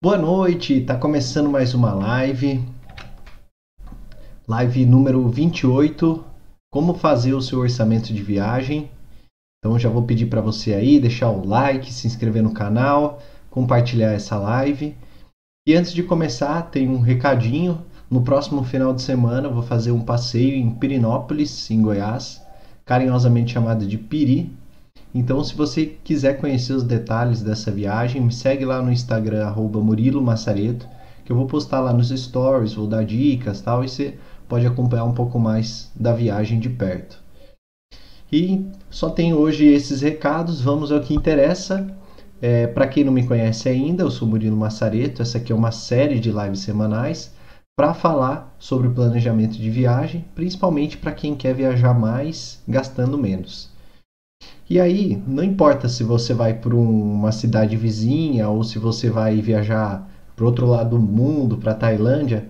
Boa noite, tá começando mais uma live. Live número 28, como fazer o seu orçamento de viagem. Então já vou pedir para você aí deixar o like, se inscrever no canal, compartilhar essa live. E antes de começar, tem um recadinho. No próximo final de semana vou fazer um passeio em Pirinópolis, em Goiás, carinhosamente chamado de Piri, então, se você quiser conhecer os detalhes dessa viagem, me segue lá no Instagram, arroba Murilo Massareto, que eu vou postar lá nos stories, vou dar dicas tal, e você pode acompanhar um pouco mais da viagem de perto. E só tem hoje esses recados, vamos ao que interessa. É, Para quem não me conhece ainda, eu sou Murilo Massareto, essa aqui é uma série de lives semanais para falar sobre o planejamento de viagem, principalmente para quem quer viajar mais gastando menos. E aí, não importa se você vai para uma cidade vizinha ou se você vai viajar para outro lado do mundo, para Tailândia,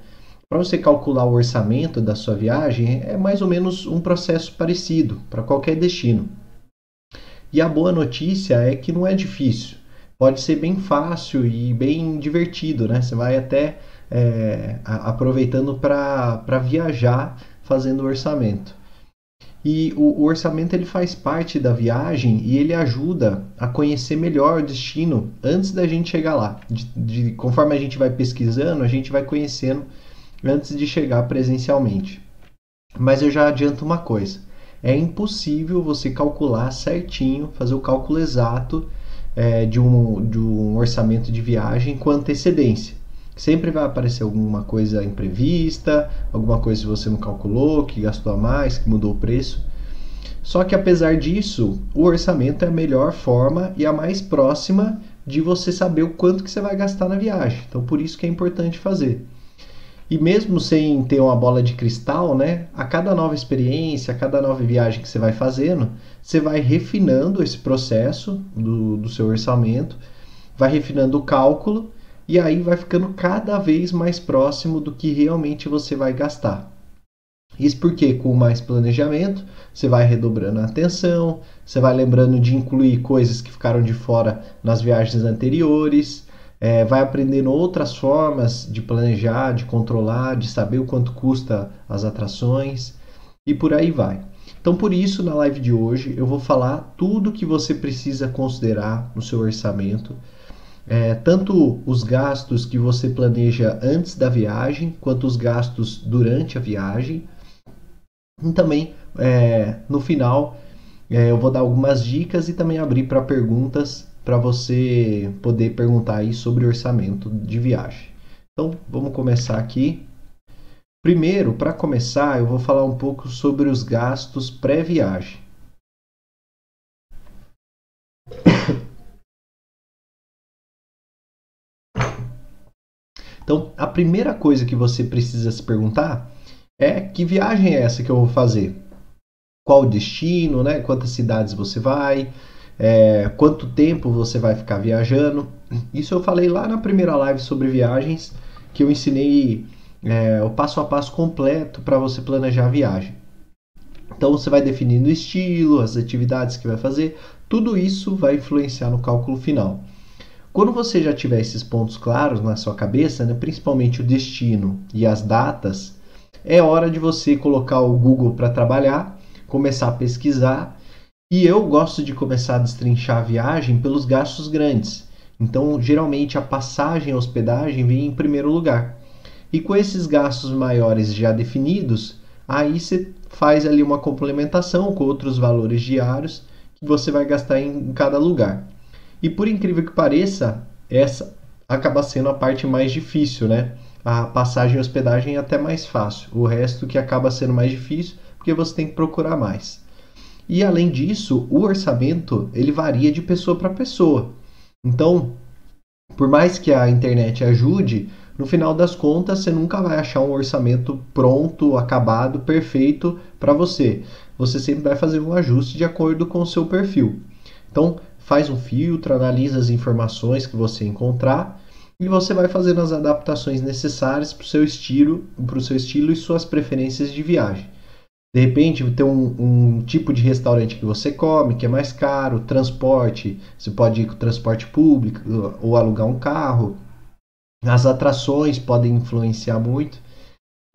para você calcular o orçamento da sua viagem é mais ou menos um processo parecido para qualquer destino. E a boa notícia é que não é difícil. Pode ser bem fácil e bem divertido, né? Você vai até é, aproveitando para viajar fazendo o orçamento. E o, o, orçamento ele faz parte da viagem e ele ajuda a conhecer melhor o destino antes da gente chegar lá. De, de, conforme a gente vai pesquisando, a gente vai conhecendo antes de chegar presencialmente. Mas eu já adianto uma coisa: é impossível você calcular certinho, fazer o cálculo exato é, de, um, de um orçamento de viagem com antecedência. Sempre vai aparecer alguma coisa imprevista, alguma coisa que você não calculou, que gastou a mais, que mudou o preço. Só que apesar disso, o orçamento é a melhor forma e a mais próxima de você saber o quanto que você vai gastar na viagem. Então por isso que é importante fazer. E mesmo sem ter uma bola de cristal, né? A cada nova experiência, a cada nova viagem que você vai fazendo, você vai refinando esse processo do, do seu orçamento, vai refinando o cálculo e aí vai ficando cada vez mais próximo do que realmente você vai gastar. Isso porque com mais planejamento você vai redobrando a atenção, você vai lembrando de incluir coisas que ficaram de fora nas viagens anteriores, é, vai aprendendo outras formas de planejar, de controlar, de saber o quanto custa as atrações e por aí vai. Então, por isso, na live de hoje, eu vou falar tudo que você precisa considerar no seu orçamento é, tanto os gastos que você planeja antes da viagem, quanto os gastos durante a viagem. E também, é, no final, é, eu vou dar algumas dicas e também abrir para perguntas para você poder perguntar aí sobre orçamento de viagem. Então, vamos começar aqui. Primeiro, para começar, eu vou falar um pouco sobre os gastos pré-viagem. Então, a primeira coisa que você precisa se perguntar é que viagem é essa que eu vou fazer? Qual o destino, né? Quantas cidades você vai? É, quanto tempo você vai ficar viajando? Isso eu falei lá na primeira live sobre viagens, que eu ensinei é, o passo a passo completo para você planejar a viagem. Então você vai definindo o estilo, as atividades que vai fazer, tudo isso vai influenciar no cálculo final. Quando você já tiver esses pontos claros na sua cabeça, né, principalmente o destino e as datas, é hora de você colocar o Google para trabalhar, começar a pesquisar. E eu gosto de começar a destrinchar a viagem pelos gastos grandes. Então, geralmente a passagem e a hospedagem vem em primeiro lugar. E com esses gastos maiores já definidos, aí você faz ali uma complementação com outros valores diários que você vai gastar em cada lugar. E por incrível que pareça, essa acaba sendo a parte mais difícil, né? A passagem e hospedagem é até mais fácil. O resto que acaba sendo mais difícil, porque você tem que procurar mais. E além disso, o orçamento ele varia de pessoa para pessoa. Então, por mais que a internet ajude, no final das contas você nunca vai achar um orçamento pronto, acabado, perfeito para você. Você sempre vai fazer um ajuste de acordo com o seu perfil. Então, faz um filtro, analisa as informações que você encontrar e você vai fazendo as adaptações necessárias para o seu estilo, para o seu estilo e suas preferências de viagem. De repente, tem um, um, tipo de restaurante que você come, que é mais caro, transporte, você pode ir com transporte público ou alugar um carro. As atrações podem influenciar muito.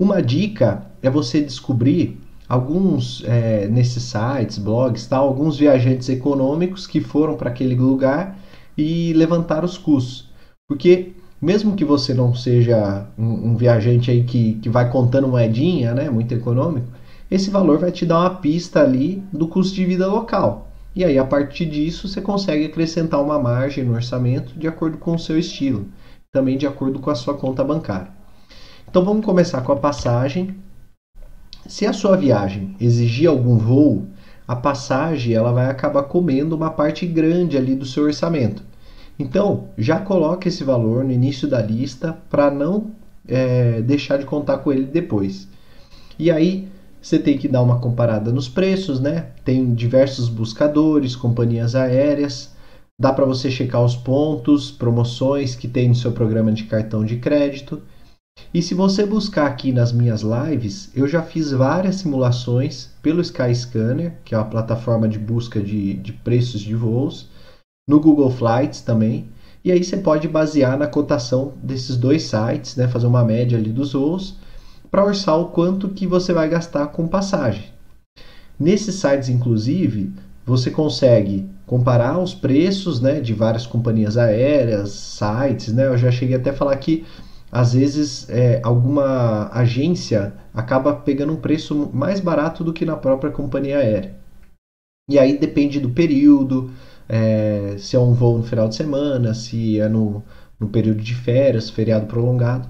Uma dica é você descobrir alguns é, nesses sites, blogs, tal, alguns viajantes econômicos que foram para aquele lugar e levantar os custos. Porque mesmo que você não seja um, um, viajante aí que, que vai contando moedinha, né, muito econômico, esse valor vai te dar uma pista ali do custo de vida local. E aí, a partir disso, você consegue acrescentar uma margem no orçamento de acordo com o seu estilo, também de acordo com a sua conta bancária. Então, vamos começar com a passagem. Se a sua viagem exigir algum voo, a passagem ela vai acabar comendo uma parte grande ali do seu orçamento. Então, já coloque esse valor no início da lista para não é, deixar de contar com ele depois. E aí, você tem que dar uma comparada nos preços, né? Tem diversos buscadores, companhias aéreas, dá para você checar os pontos, promoções que tem no seu programa de cartão de crédito. E se você buscar aqui nas minhas lives, eu já fiz várias simulações pelo Skyscanner, que é uma plataforma de busca de, de preços de voos, no Google Flights também. E aí você pode basear na cotação desses dois sites, né, fazer uma média ali dos voos, para orçar o quanto que você vai gastar com passagem. Nesses sites, inclusive, você consegue comparar os preços né, de várias companhias aéreas, sites. Né? Eu já cheguei até a falar que às vezes é, alguma agência acaba pegando um preço mais barato do que na própria companhia aérea. E aí depende do período, é, se é um voo no final de semana, se é no, no período de férias, feriado prolongado.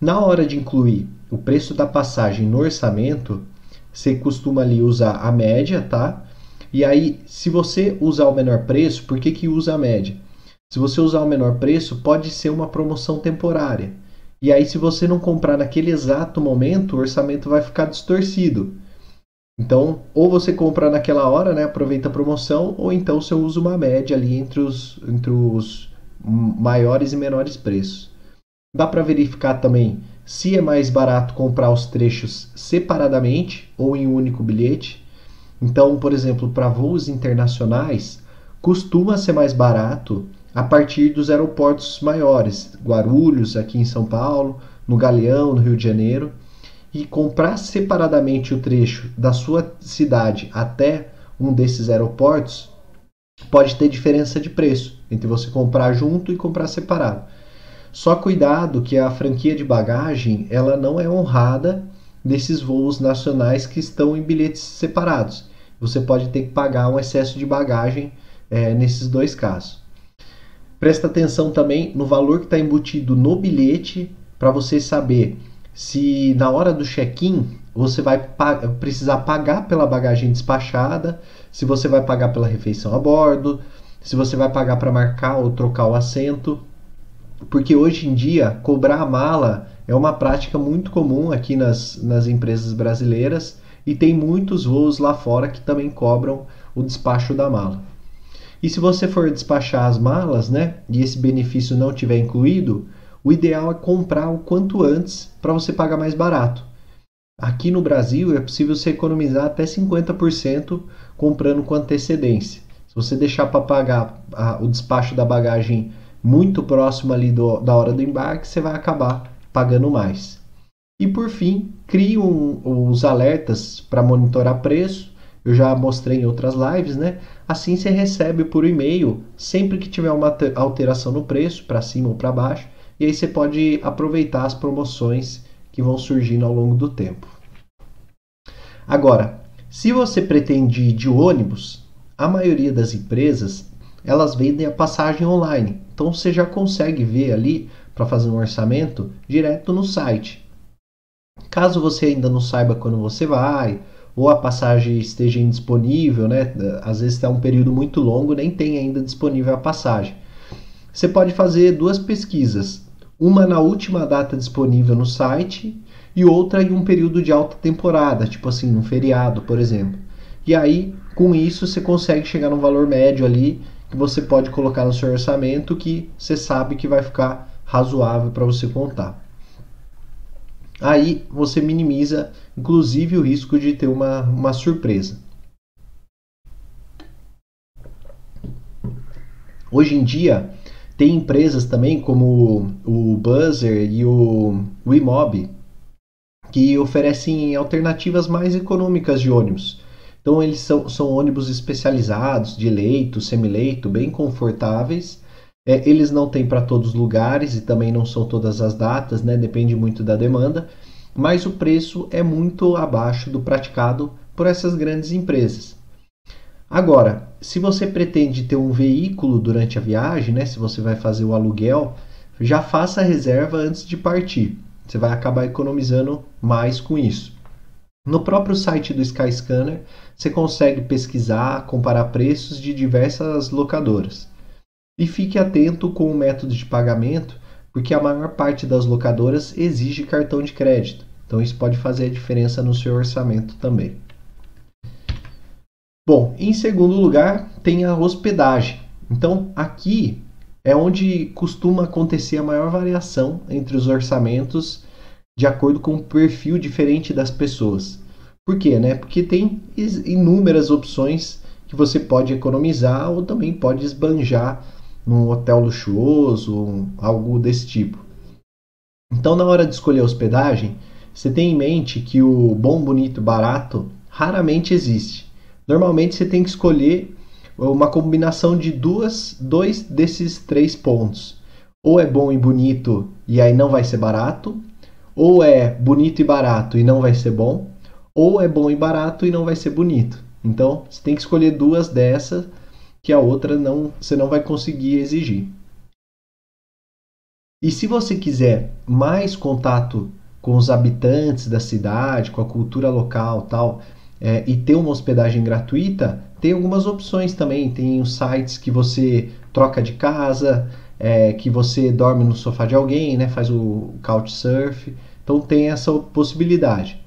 Na hora de incluir o preço da passagem no orçamento, você costuma ali usar a média, tá? E aí, se você usar o menor preço, por que, que usa a média? Se você usar o menor preço, pode ser uma promoção temporária. E aí, se você não comprar naquele exato momento, o orçamento vai ficar distorcido. Então, ou você compra naquela hora, né, aproveita a promoção, ou então você usa uma média ali entre os, entre os maiores e menores preços. Dá para verificar também se é mais barato comprar os trechos separadamente ou em um único bilhete. Então, por exemplo, para voos internacionais, costuma ser mais barato a partir dos aeroportos maiores, Guarulhos, aqui em São Paulo, no Galeão, no Rio de Janeiro, e comprar separadamente o trecho da sua cidade até um desses aeroportos pode ter diferença de preço entre você comprar junto e comprar separado. Só cuidado que a franquia de bagagem ela não é honrada desses voos nacionais que estão em bilhetes separados. Você pode ter que pagar um excesso de bagagem é, nesses dois casos. Presta atenção também no valor que está embutido no bilhete para você saber se na hora do check-in você vai precisar pagar pela bagagem despachada, se você vai pagar pela refeição a bordo, se você vai pagar para marcar ou trocar o assento. Porque hoje em dia cobrar a mala é uma prática muito comum aqui nas, nas empresas brasileiras e tem muitos voos lá fora que também cobram o despacho da mala. E se você for despachar as malas, né, e esse benefício não tiver incluído, o ideal é comprar o quanto antes para você pagar mais barato. Aqui no Brasil é possível você economizar até 50% comprando com antecedência. Se você deixar para pagar a, o despacho da bagagem muito próximo ali do, da hora do embarque, você vai acabar pagando mais. E por fim, crie um, os alertas para monitorar preço eu já mostrei em outras lives, né? Assim você recebe por e-mail sempre que tiver uma alteração no preço, para cima ou para baixo, e aí você pode aproveitar as promoções que vão surgindo ao longo do tempo. Agora, se você pretende ir de ônibus, a maioria das empresas elas vendem a passagem online. Então você já consegue ver ali para fazer um orçamento direto no site. Caso você ainda não saiba quando você vai, ou a passagem esteja indisponível, né? Às vezes está um período muito longo, nem tem ainda disponível a passagem. Você pode fazer duas pesquisas, uma na última data disponível no site e outra em um período de alta temporada, tipo assim, um feriado, por exemplo. E aí, com isso, você consegue chegar num valor médio ali que você pode colocar no seu orçamento que você sabe que vai ficar razoável para você contar. Aí você minimiza, inclusive, o risco de ter uma, uma surpresa. Hoje em dia, Tem empresas também como o Buzzer e o Wimob que oferecem alternativas mais econômicas de ônibus. Então eles são, são ônibus especializados, de leito, semileito, bem confortáveis. É, eles não têm para todos os lugares e também não são todas as datas, né? depende muito da demanda, mas o preço é muito abaixo do praticado por essas grandes empresas. Agora, se você pretende ter um veículo durante a viagem, né, se você vai fazer o aluguel, já faça a reserva antes de partir. Você vai acabar economizando mais com isso. No próprio site do Skyscanner, você consegue pesquisar, comparar preços de diversas locadoras. E fique atento com o método de pagamento, porque a maior parte das locadoras exige cartão de crédito. Então isso pode fazer a diferença no seu orçamento também. Bom, em segundo lugar, tem a hospedagem. Então, aqui é onde costuma acontecer a maior variação entre os orçamentos de acordo com o perfil diferente das pessoas. Por quê? Né? Porque tem inúmeras opções que você pode economizar ou também pode esbanjar num hotel luxuoso, algo desse tipo. Então, na hora de escolher a hospedagem, você tem em mente que o bom, bonito, barato raramente existe. Normalmente você tem que escolher uma combinação de duas, dois desses três pontos. Ou é bom e bonito e aí não vai ser barato, ou é bonito e barato e não vai ser bom, ou é bom e barato e não vai ser bonito. Então você tem que escolher duas dessas que a outra não, você não vai conseguir exigir. E se você quiser mais contato com os habitantes da cidade, com a cultura local, tal, é, e ter uma hospedagem gratuita, tem algumas opções também. Tem os sites que você troca de casa, é, que você dorme no sofá de alguém, né, faz o couchsurf. Então tem essa possibilidade.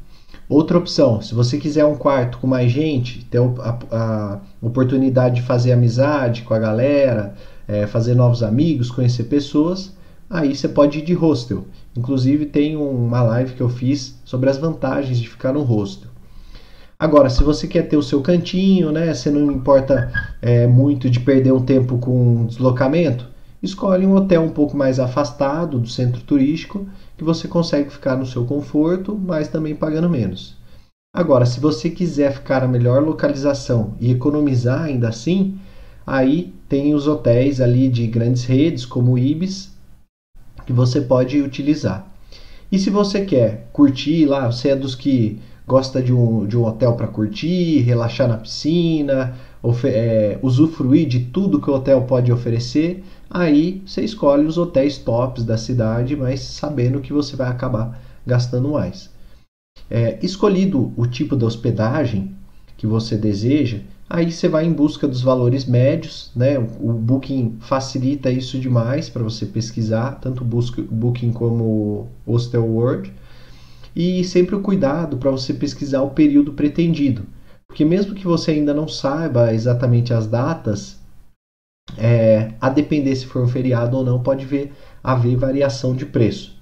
Outra opção, se você quiser um quarto com mais gente, ter a, a oportunidade de fazer amizade com a galera, é, fazer novos amigos, conhecer pessoas, aí você pode ir de hostel. Inclusive tem uma live que eu fiz sobre as vantagens de ficar no hostel. Agora, se você quer ter o seu cantinho, né? Você não importa é, muito de perder um tempo com deslocamento, escolhe um hotel um pouco mais afastado do centro turístico, que você consegue ficar no seu conforto, mas também pagando menos. Agora, se você quiser ficar a melhor localização e economizar ainda assim, aí tem os hotéis ali de grandes redes, como o Ibis, que você pode utilizar. E se você quer curtir lá, você é dos que gosta de um, de um hotel para curtir, relaxar na piscina, é, usufruir de tudo que o hotel pode oferecer, aí você escolhe os hotéis tops da cidade, mas sabendo que você vai acabar gastando mais. É, escolhido o tipo de hospedagem que você deseja, aí você vai em busca dos valores médios, né? O Booking facilita isso demais para você pesquisar, tanto o Booking como o Hostel World e sempre o cuidado para você pesquisar o período pretendido. Porque mesmo que você ainda não saiba exatamente as datas, é, a depender se for um feriado ou não, pode ver, haver variação de preço.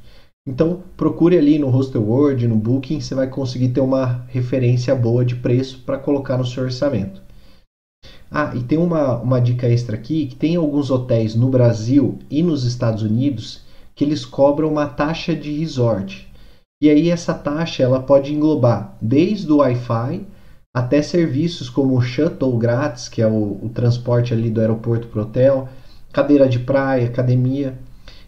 Então procure ali no Hostel World, no Booking, você vai conseguir ter uma referência boa de preço para colocar no seu orçamento. Ah, e tem uma, uma dica extra aqui, que tem alguns hotéis no Brasil e nos Estados Unidos que eles cobram uma taxa de resort. E aí essa taxa ela pode englobar desde o Wi-Fi até serviços como o shuttle grátis, que é o, o transporte ali do aeroporto para o hotel, cadeira de praia, academia.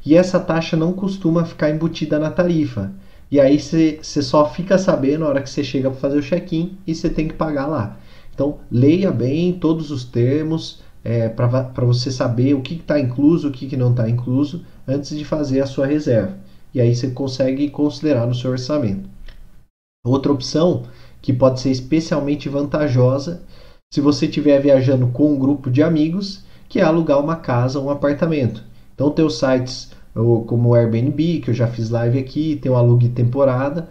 E essa taxa não costuma ficar embutida na tarifa. E aí você só fica sabendo na hora que você chega para fazer o check-in e você tem que pagar lá. Então leia bem todos os termos é, para você saber o que está incluso, o que, que não está incluso antes de fazer a sua reserva e aí você consegue considerar no seu orçamento. Outra opção que pode ser especialmente vantajosa se você estiver viajando com um grupo de amigos, que é alugar uma casa ou um apartamento. Então tem os sites como o Airbnb, que eu já fiz live aqui, tem o Alugue Temporada,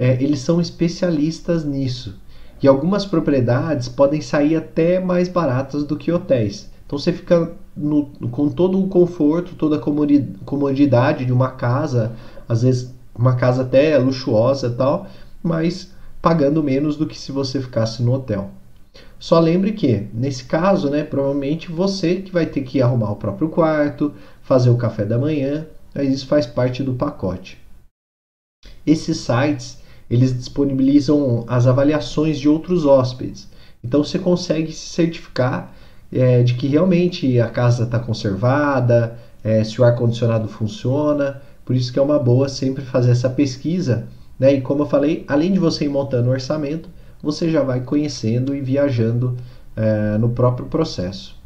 é, eles são especialistas nisso. E algumas propriedades podem sair até mais baratas do que hotéis. Então você fica no, com todo o conforto, toda a comodidade de uma casa, às vezes uma casa até luxuosa e tal, mas pagando menos do que se você ficasse no hotel. Só lembre que, nesse caso, né, provavelmente você que vai ter que arrumar o próprio quarto, fazer o café da manhã, mas isso faz parte do pacote. Esses sites, eles disponibilizam as avaliações de outros hóspedes. Então você consegue se certificar é, de que realmente a casa está conservada, é, se o ar-condicionado funciona. Por isso que é uma boa sempre fazer essa pesquisa. Né? E como eu falei, além de você ir montando o orçamento, você já vai conhecendo e viajando é, no próprio processo.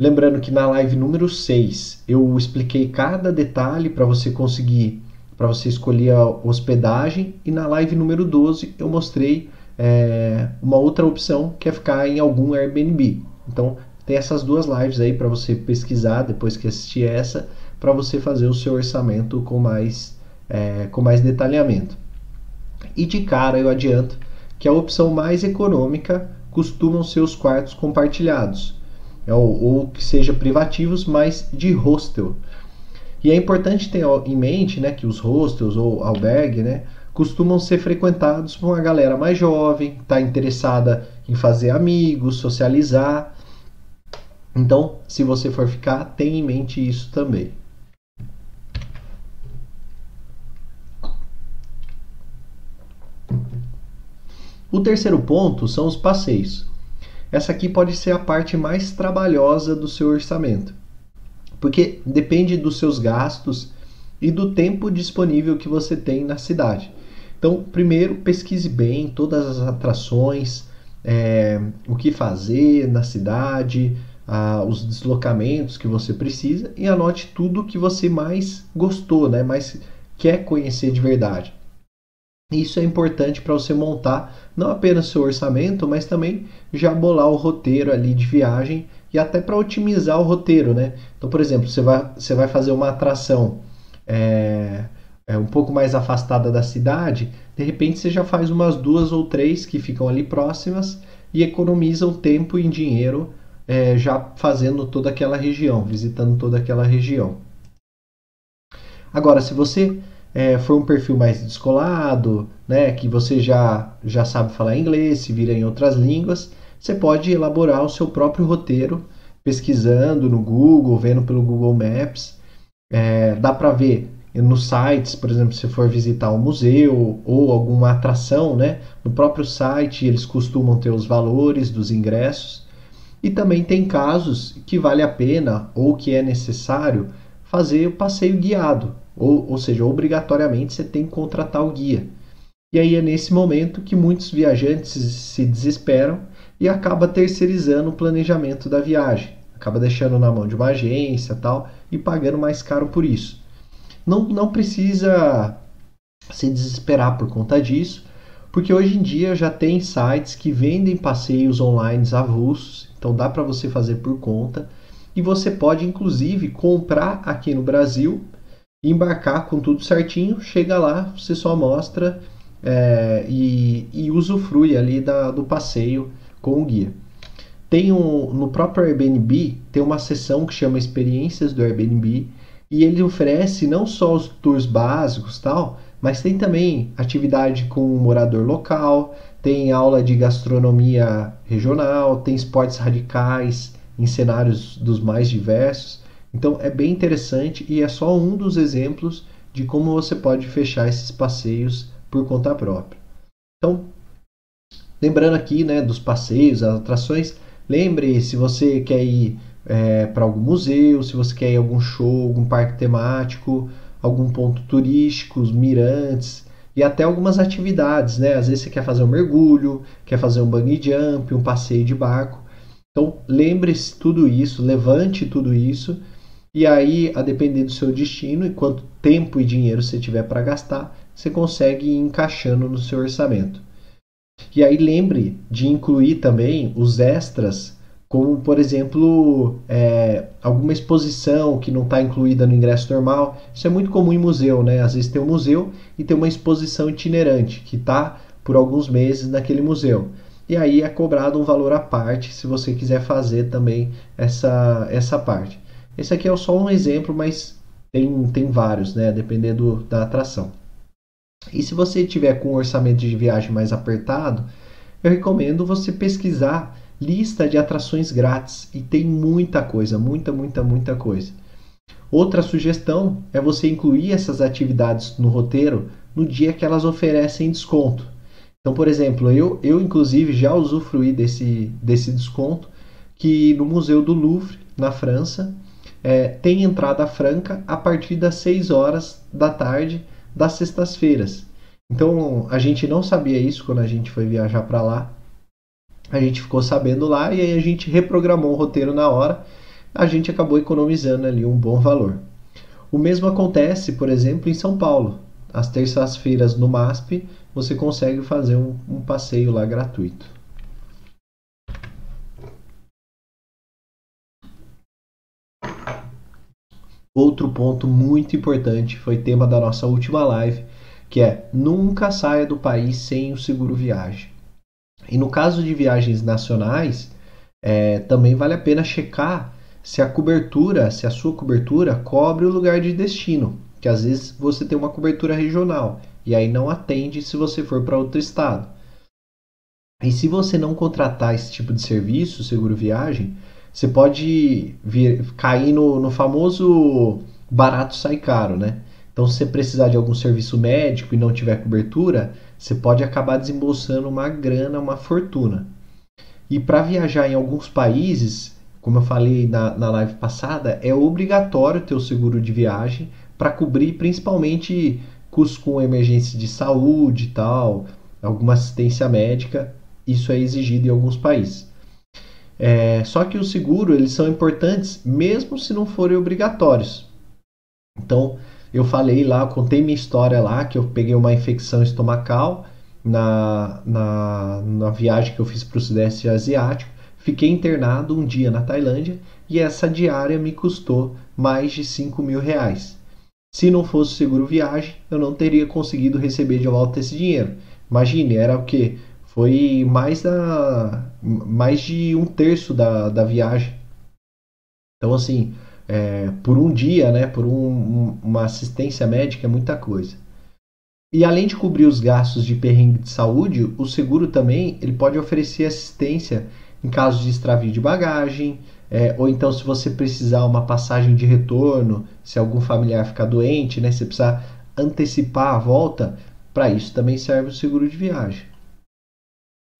Lembrando que na live número 6 eu expliquei cada detalhe para você conseguir, para você escolher a hospedagem, e na live número 12 eu mostrei é, uma outra opção que é ficar em algum Airbnb. Então tem essas duas lives aí para você pesquisar depois que assistir essa, para você fazer o seu orçamento com mais, é, com mais detalhamento. E de cara eu adianto que a opção mais econômica costumam ser os quartos compartilhados, é ou, ou que seja privativos, mas de hostel. E é importante ter em mente né, que os hostels ou albergue né, costumam ser frequentados por uma galera mais jovem, está interessada em fazer amigos, socializar. Então, se você for ficar, tenha em mente isso também. O terceiro ponto são os passeios. Essa aqui pode ser a parte mais trabalhosa do seu orçamento, porque depende dos seus gastos e do tempo disponível que você tem na cidade. Então, primeiro, pesquise bem todas as atrações, é, o que fazer na cidade, os deslocamentos que você precisa e anote tudo que você mais gostou, né? mais quer conhecer de verdade. Isso é importante para você montar não apenas seu orçamento, mas também já bolar o roteiro ali de viagem e até para otimizar o roteiro, né? Então, por exemplo, você vai, você vai fazer uma atração é, é, um pouco mais afastada da cidade, de repente você já faz umas duas ou três que ficam ali próximas e economizam tempo e dinheiro é, já fazendo toda aquela região, visitando toda aquela região. Agora, se você é, for um perfil mais descolado, né, que você já, já sabe falar inglês, se vira em outras línguas, você pode elaborar o seu próprio roteiro, pesquisando no Google, vendo pelo Google Maps. É, dá para ver nos sites, por exemplo, se for visitar um museu ou alguma atração, né, no próprio site eles costumam ter os valores dos ingressos. E também tem casos que vale a pena ou que é necessário fazer o passeio guiado, ou, ou seja, obrigatoriamente você tem que contratar o guia. E aí é nesse momento que muitos viajantes se desesperam e acaba terceirizando o planejamento da viagem, acaba deixando na mão de uma agência tal e pagando mais caro por isso. Não, não precisa se desesperar por conta disso, porque hoje em dia já tem sites que vendem passeios online avulsos, então dá para você fazer por conta e você pode inclusive comprar aqui no Brasil embarcar com tudo certinho, chega lá, você só mostra é, e, e, usufrui ali da, do passeio com o guia. Tem um, no próprio Airbnb tem uma seção que chama Experiências do Airbnb e ele oferece não só os tours básicos tal, mas tem também atividade com o morador local, tem aula de gastronomia regional, tem esportes radicais em cenários dos mais diversos. Então é bem interessante e é só um dos exemplos de como você pode fechar esses passeios por conta própria. Então, lembrando aqui né, dos passeios, as atrações, lembre se você quer ir é, para algum museu, se você quer ir a algum show, algum parque temático, algum ponto turístico, os mirantes e até algumas atividades, né? Às vezes você quer fazer um mergulho, quer fazer um bungee jump, um passeio de barco. Então lembre-se tudo isso, levante tudo isso e aí, a depender do seu destino e quanto tempo e dinheiro você tiver para gastar, você consegue ir encaixando no seu orçamento. E aí lembre de incluir também os extras, como por exemplo é, alguma exposição que não está incluída no ingresso normal. Isso é muito comum em museu, né? Às vezes tem um museu e tem uma exposição itinerante que está por alguns meses naquele museu. E aí é cobrado um valor à parte se você quiser fazer também essa, essa parte. Esse aqui é só um exemplo, mas tem, tem vários, né? Dependendo da atração. E se você tiver com um orçamento de viagem mais apertado, eu recomendo você pesquisar lista de atrações grátis e tem muita coisa, muita, muita, muita coisa. Outra sugestão é você incluir essas atividades no roteiro no dia que elas oferecem desconto. Então, por exemplo, eu, eu inclusive já usufruí desse, desse desconto que no Museu do Louvre, na França, é, tem entrada franca a partir das 6 horas da tarde das sextas-feiras. Então a gente não sabia isso quando a gente foi viajar para lá. A gente ficou sabendo lá e aí a gente reprogramou o roteiro na hora. A gente acabou economizando ali um bom valor. O mesmo acontece, por exemplo, em São Paulo. Às terças-feiras no MASP você consegue fazer um, um passeio lá gratuito. Outro ponto muito importante foi tema da nossa última live, que é nunca saia do país sem o seguro viagem. E no caso de viagens nacionais, é, também vale a pena checar se a cobertura, se a sua cobertura cobre o lugar de destino, que às vezes você tem uma cobertura regional e aí não atende se você for para outro estado. E se você não contratar esse tipo de serviço, seguro viagem, você pode vir, cair no, no famoso barato sai caro, né? Então, se você precisar de algum serviço médico e não tiver cobertura, você pode acabar desembolsando uma grana, uma fortuna. E para viajar em alguns países, como eu falei na, na live passada, é obrigatório ter o seguro de viagem para cobrir principalmente custos com emergência de saúde e tal, alguma assistência médica. Isso é exigido em alguns países. É, só que o seguro eles são importantes mesmo se não forem obrigatórios. Então eu falei lá, contei minha história lá que eu peguei uma infecção estomacal na, na, na viagem que eu fiz para o Sudeste Asiático. Fiquei internado um dia na Tailândia e essa diária me custou mais de 5 mil reais. Se não fosse seguro viagem, eu não teria conseguido receber de volta esse dinheiro. Imagine, era o que? Foi mais da mais de um terço da, da viagem. Então assim, é, por um dia, né, por um, uma assistência médica é muita coisa. E além de cobrir os gastos de perrengue de saúde, o seguro também ele pode oferecer assistência em caso de extravio de bagagem, é, ou então se você precisar uma passagem de retorno, se algum familiar ficar doente, né, você precisar antecipar a volta, para isso também serve o seguro de viagem.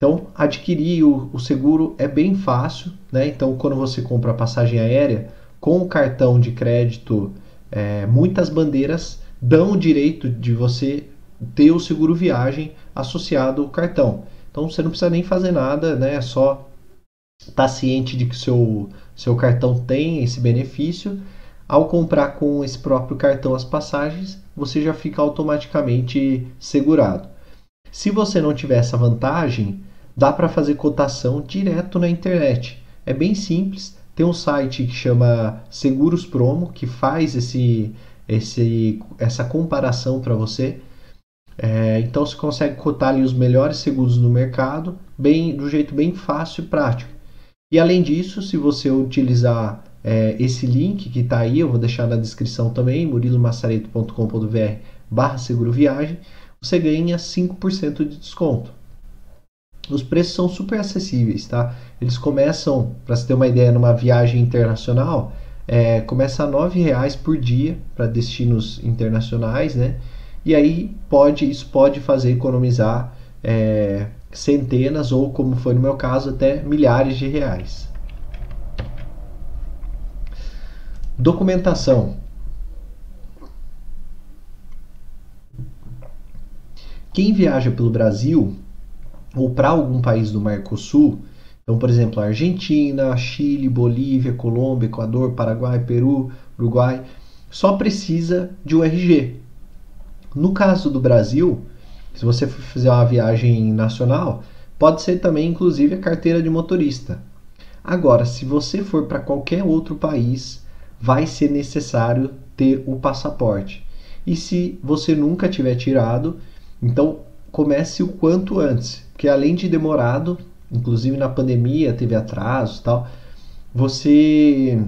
Então, adquirir o, o, seguro é bem fácil, né? Então, quando você compra passagem aérea com o cartão de crédito, é, muitas bandeiras dão o direito de você ter o seguro viagem associado ao cartão. Então, você não precisa nem fazer nada, né? É só estar tá ciente de que seu seu cartão tem esse benefício. Ao comprar com esse próprio cartão as passagens, você já fica automaticamente segurado. Se você não tiver essa vantagem, dá para fazer cotação direto na internet. É bem simples. Tem um site que chama Seguros Promo que faz esse, esse, essa comparação para você. É, então você consegue cotar ali os melhores seguros do mercado, bem do jeito bem fácil e prático. E além disso, se você utilizar é, esse link que está aí, eu vou deixar na descrição também, murilomassareto.com.br barra seguro viagem, você ganha 5% de desconto. Os preços são super acessíveis, tá? Eles começam, para você ter uma ideia, numa viagem internacional, é, começa a R$ reais por dia para destinos internacionais, né? E aí pode, isso pode fazer economizar é, centenas ou, como foi no meu caso, até milhares de reais. Documentação. Quem viaja pelo Brasil ou para algum país do Mercosul, então, por exemplo, Argentina, Chile, Bolívia, Colômbia, Equador, Paraguai, Peru, Uruguai, só precisa de um RG. No caso do Brasil, se você for fazer uma viagem nacional, pode ser também inclusive a carteira de motorista. Agora, se você for para qualquer outro país, vai ser necessário ter o passaporte. E se você nunca tiver tirado, então comece o quanto antes porque além de demorado, inclusive na pandemia teve atrasos e tal, você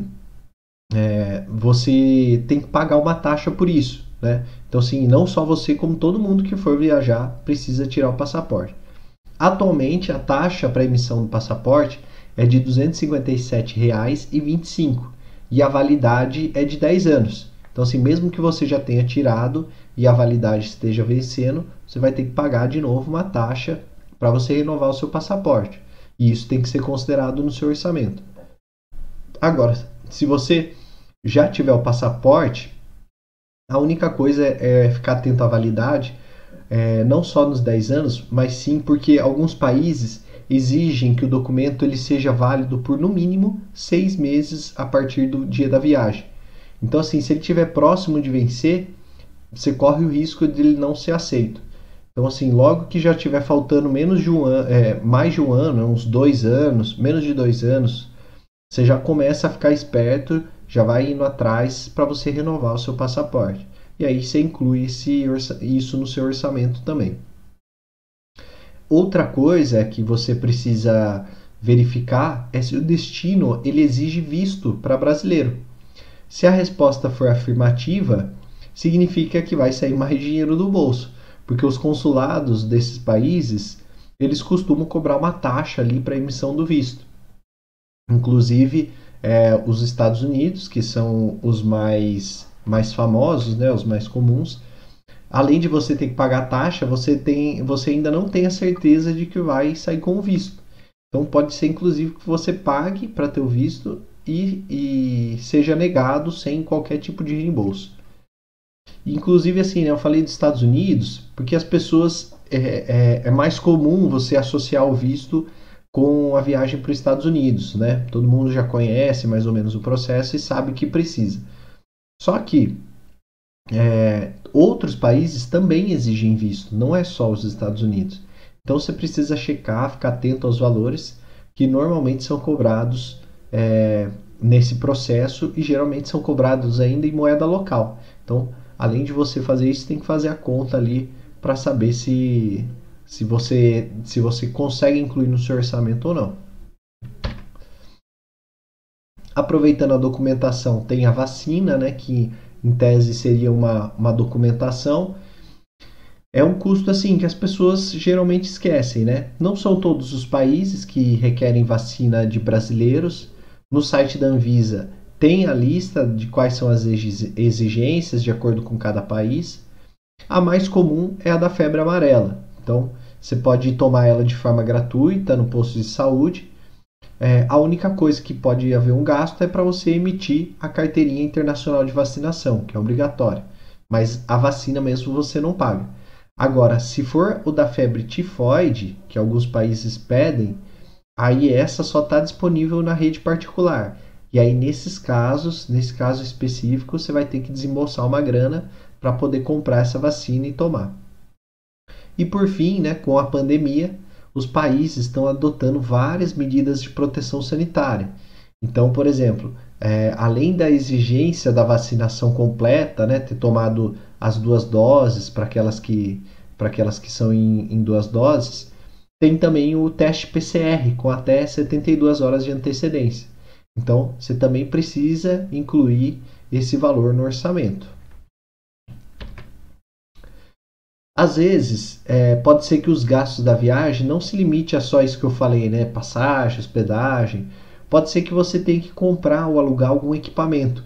é, você tem que pagar uma taxa por isso, né? Então assim, não só você como todo mundo que for viajar precisa tirar o passaporte. Atualmente, a taxa para emissão do passaporte é de R$ 257,25 e a validade é de 10 anos. Então, assim, mesmo que você já tenha tirado e a validade esteja vencendo, você vai ter que pagar de novo uma taxa para você renovar o seu passaporte. E isso tem que ser considerado no seu orçamento. Agora, se você já tiver o passaporte, a única coisa é ficar atento à validade, é, não só nos 10 anos, mas sim porque alguns países exigem que o documento ele seja válido por no mínimo seis meses a partir do dia da viagem. Então, assim, se ele estiver próximo de vencer, você corre o risco de ele não ser aceito. Então, assim, logo que já estiver faltando menos de um ano, é, mais de um ano, uns dois anos, menos de dois anos, você já começa a ficar esperto, já vai indo atrás para você renovar o seu passaporte. E aí você inclui esse, isso no seu orçamento também. Outra coisa que você precisa verificar é se o destino ele exige visto para brasileiro. Se a resposta for afirmativa, significa que vai sair mais dinheiro do bolso, porque os consulados desses países eles costumam cobrar uma taxa ali para emissão do visto. Inclusive é, os Estados Unidos, que são os mais mais famosos, né, os mais comuns, além de você ter que pagar a taxa, você tem, você ainda não tem a certeza de que vai sair com o visto. Então pode ser inclusive que você pague para ter o visto e, e seja negado sem qualquer tipo de reembolso. Inclusive, assim, né, eu falei dos Estados Unidos porque as pessoas é, é, é mais comum você associar o visto com a viagem para os Estados Unidos, né? Todo mundo já conhece mais ou menos o processo e sabe que precisa. Só que é, outros países também exigem visto, não é só os Estados Unidos. Então você precisa checar, ficar atento aos valores que normalmente são cobrados é, nesse processo e geralmente são cobrados ainda em moeda local. Então, além de você fazer isso, tem que fazer a conta ali para saber se, se, você, se você consegue incluir no seu orçamento ou não. Aproveitando a documentação, tem a vacina, né, que em tese seria uma, uma documentação é um custo assim que as pessoas geralmente esquecem, né? Não são todos os países que requerem vacina de brasileiros, no site da Anvisa tem a lista de quais são as exigências de acordo com cada país. A mais comum é a da febre amarela. Então, você pode tomar ela de forma gratuita no posto de saúde. É, a única coisa que pode haver um gasto é para você emitir a carteirinha internacional de vacinação, que é obrigatória. Mas a vacina mesmo você não paga. Agora, se for o da febre tifoide, que alguns países pedem, aí essa só está disponível na rede particular. E aí, nesses casos, nesse caso específico, você vai ter que desembolsar uma grana para poder comprar essa vacina e tomar. E por fim, né, com a pandemia, os países estão adotando várias medidas de proteção sanitária. Então, por exemplo, é, além da exigência da vacinação completa, né, ter tomado as duas doses para aquelas que para aquelas que são em, em duas doses, tem também o teste PCR com até 72 horas de antecedência. Então, você também precisa incluir esse valor no orçamento. Às vezes, é, pode ser que os gastos da viagem não se limite a só isso que eu falei, né? Passagem, hospedagem. Pode ser que você tenha que comprar ou alugar algum equipamento.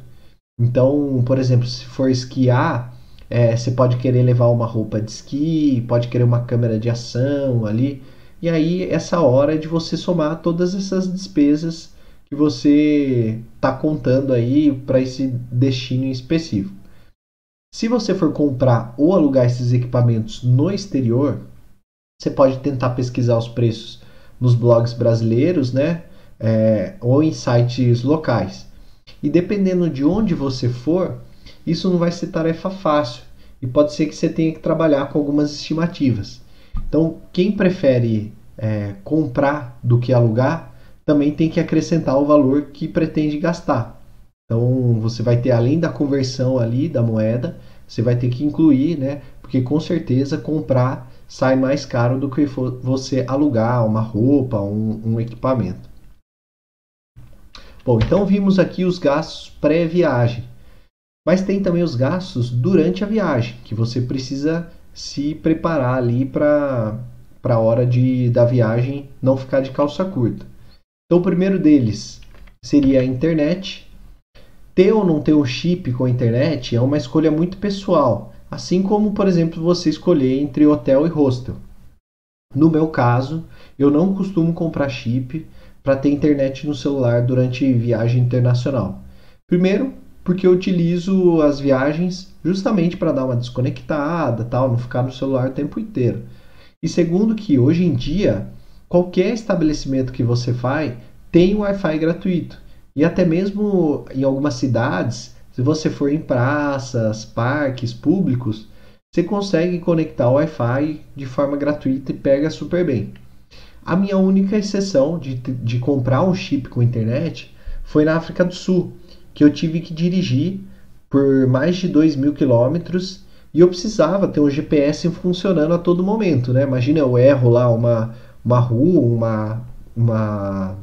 Então, por exemplo, se for esquiar, é, você pode querer levar uma roupa de esqui, pode querer uma câmera de ação ali. E aí, essa hora é de você somar todas essas despesas que você está contando aí para esse destino em específico. Se você for comprar ou alugar esses equipamentos no exterior, você pode tentar pesquisar os preços nos blogs brasileiros, né? É, ou em sites locais. E dependendo de onde você for, isso não vai ser tarefa fácil e pode ser que você tenha que trabalhar com algumas estimativas. Então, quem prefere é, comprar do que alugar, também tem que acrescentar o valor que pretende gastar. Então, você vai ter, além da conversão ali da moeda, você vai ter que incluir, né? Porque com certeza comprar sai mais caro do que você alugar uma roupa, um, um equipamento. Bom, então vimos aqui os gastos pré-viagem. Mas tem também os gastos durante a viagem, que você precisa se preparar ali para a hora de, da viagem não ficar de calça curta. Então, o primeiro deles seria a internet. Ter ou não ter um chip com a internet é uma escolha muito pessoal, assim como, por exemplo, você escolher entre hotel e hostel. No meu caso, eu não costumo comprar chip para ter internet no celular durante viagem internacional. Primeiro, porque eu utilizo as viagens justamente para dar uma desconectada, tal, não ficar no celular o tempo inteiro. E segundo que hoje em dia qualquer estabelecimento que você vai tem Wi-Fi gratuito. E até mesmo em algumas cidades, se você for em praças, parques públicos, você consegue conectar o Wi-Fi de forma gratuita e pega super bem. A minha única exceção de, de comprar um chip com internet foi na África do Sul, que eu tive que dirigir por mais de 2 mil quilômetros e eu precisava ter um GPS funcionando a todo momento, né? Imagina eu erro lá uma, uma rua, uma, uma,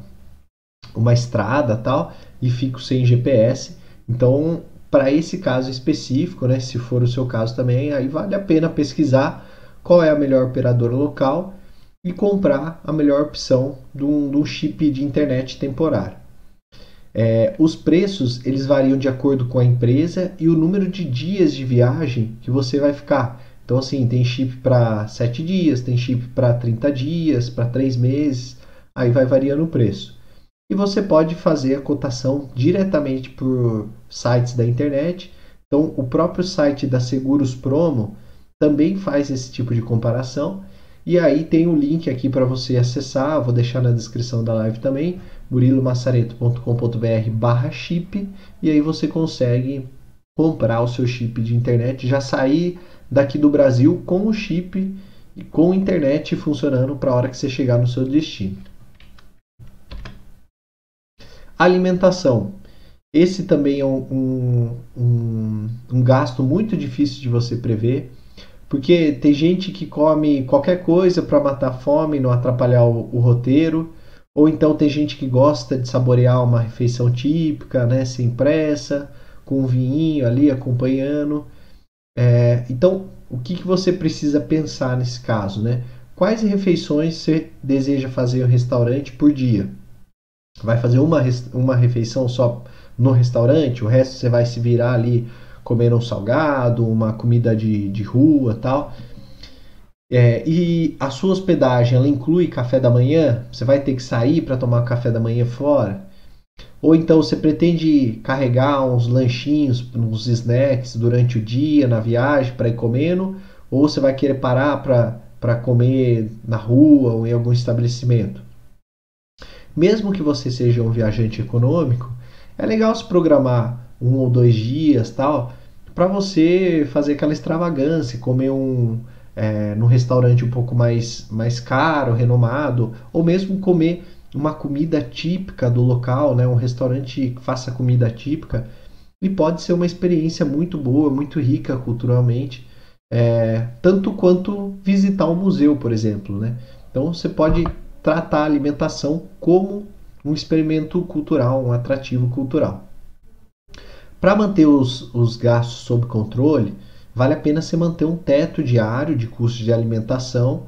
uma estrada tal e fico sem GPS. Então, para esse caso específico, né, se for o seu caso também, aí vale a pena pesquisar qual é a melhor operadora local e comprar a melhor opção de um, chip de internet temporário. É, os preços eles variam de acordo com a empresa e o número de dias de viagem que você vai ficar. Então, assim, tem chip para 7 dias, tem chip para 30 dias, para 3 meses, aí vai variando o preço. E você pode fazer a cotação diretamente por sites da internet. Então, o próprio site da Seguros Promo também faz esse tipo de comparação. E aí tem o um link aqui para você acessar, vou deixar na descrição da live também, murilomassareto.com.br barra chip e aí você consegue comprar o seu chip de internet, já sair daqui do Brasil com o chip e com a internet funcionando para a hora que você chegar no seu destino. Alimentação. Esse também é um, um, um gasto muito difícil de você prever, porque tem gente que come qualquer coisa para matar a fome, não atrapalhar o, o roteiro. Ou então tem gente que gosta de saborear uma refeição típica, né, sem pressa, com um vinho ali acompanhando. É, então, o que, que você precisa pensar nesse caso, né? Quais refeições você deseja fazer no restaurante por dia? Vai fazer uma, uma refeição só no restaurante, o resto você vai se virar ali comendo um salgado, uma comida de, de rua tal. É, e a sua hospedagem, ela inclui café da manhã? Você vai ter que sair para tomar café da manhã fora? Ou então você pretende carregar uns lanchinhos, uns snacks durante o dia, na viagem, para ir comendo? Ou você vai querer parar para comer na rua ou em algum estabelecimento? Mesmo que você seja um viajante econômico, é legal se programar um ou dois dias tal para você fazer aquela extravagância, comer um, é, num restaurante um pouco mais, mais caro, renomado, ou mesmo comer uma comida típica do local, né? um restaurante que faça comida típica, e pode ser uma experiência muito boa, muito rica culturalmente, é, tanto quanto visitar um museu, por exemplo. Né? Então você pode tratar a alimentação como um experimento cultural, um atrativo cultural. Para manter os, os gastos sob controle, vale a pena você manter um teto diário de custos de alimentação.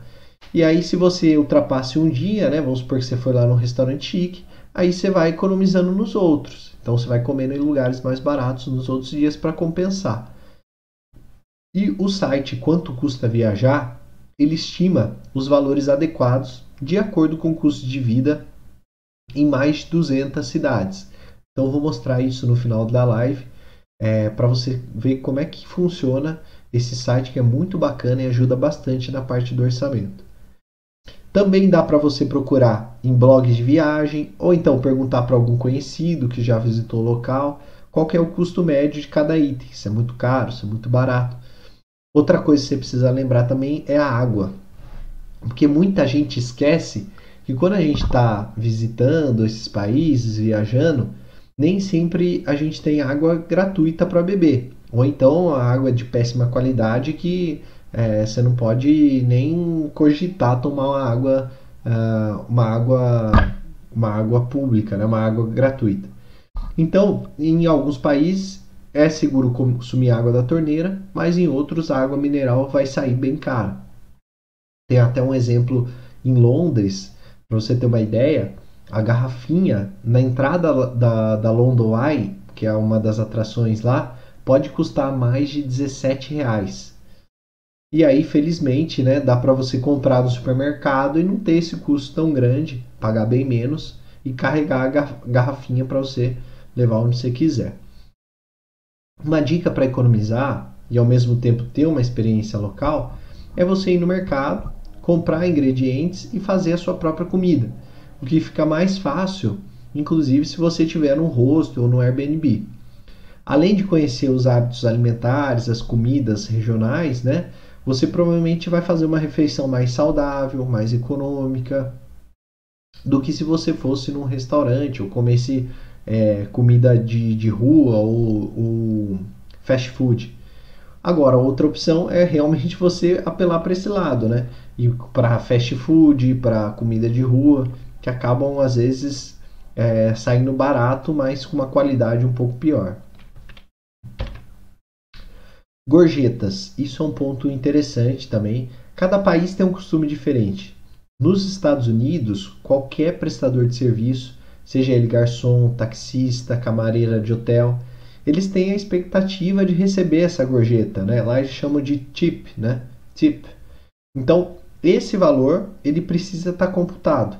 E aí, se você ultrapasse um dia, né, vamos supor que você foi lá no restaurante chique, aí você vai economizando nos outros. Então, você vai comendo em lugares mais baratos nos outros dias para compensar. E o site Quanto Custa Viajar, ele estima os valores adequados de acordo com o custo de vida em mais de 200 cidades. Então, vou mostrar isso no final da live é, para você ver como é que funciona esse site que é muito bacana e ajuda bastante na parte do orçamento. Também dá para você procurar em blogs de viagem ou então perguntar para algum conhecido que já visitou o local qual é o custo médio de cada item, se é muito caro, se é muito barato. Outra coisa que você precisa lembrar também é a água, porque muita gente esquece que quando a gente está visitando esses países, viajando, nem sempre a gente tem água gratuita para beber. Ou então a água de péssima qualidade que é, você não pode nem cogitar tomar uma água, uh, uma água, uma água pública, né? uma água gratuita. Então, em alguns países é seguro consumir água da torneira, mas em outros a água mineral vai sair bem cara. Tem até um exemplo em Londres, para você ter uma ideia, a garrafinha na entrada da, da London Eye, que é uma das atrações lá, pode custar mais de 17 reais. E aí, felizmente, né, dá para você comprar no supermercado e não ter esse custo tão grande, pagar bem menos e carregar a garrafinha para você levar onde você quiser. Uma dica para economizar e ao mesmo tempo ter uma experiência local é você ir no mercado, comprar ingredientes e fazer a sua própria comida, o que fica mais fácil, inclusive se você tiver no hostel ou no Airbnb. Além de conhecer os hábitos alimentares, as comidas regionais, né, você provavelmente vai fazer uma refeição mais saudável, mais econômica, do que se você fosse num restaurante ou comesse é, comida de, de rua ou, ou fast food. Agora, outra opção é realmente você apelar para esse lado, né? E para fast food, para comida de rua, que acabam às vezes é, saindo barato, mas com uma qualidade um pouco pior. Gorjetas, isso é um ponto interessante também. Cada país tem um costume diferente. Nos Estados Unidos, qualquer prestador de serviço, seja ele garçom, taxista, camareira de hotel, eles têm a expectativa de receber essa gorjeta, né? Lá eles chamam de tip, né? Tip. Então, esse valor ele precisa estar computado.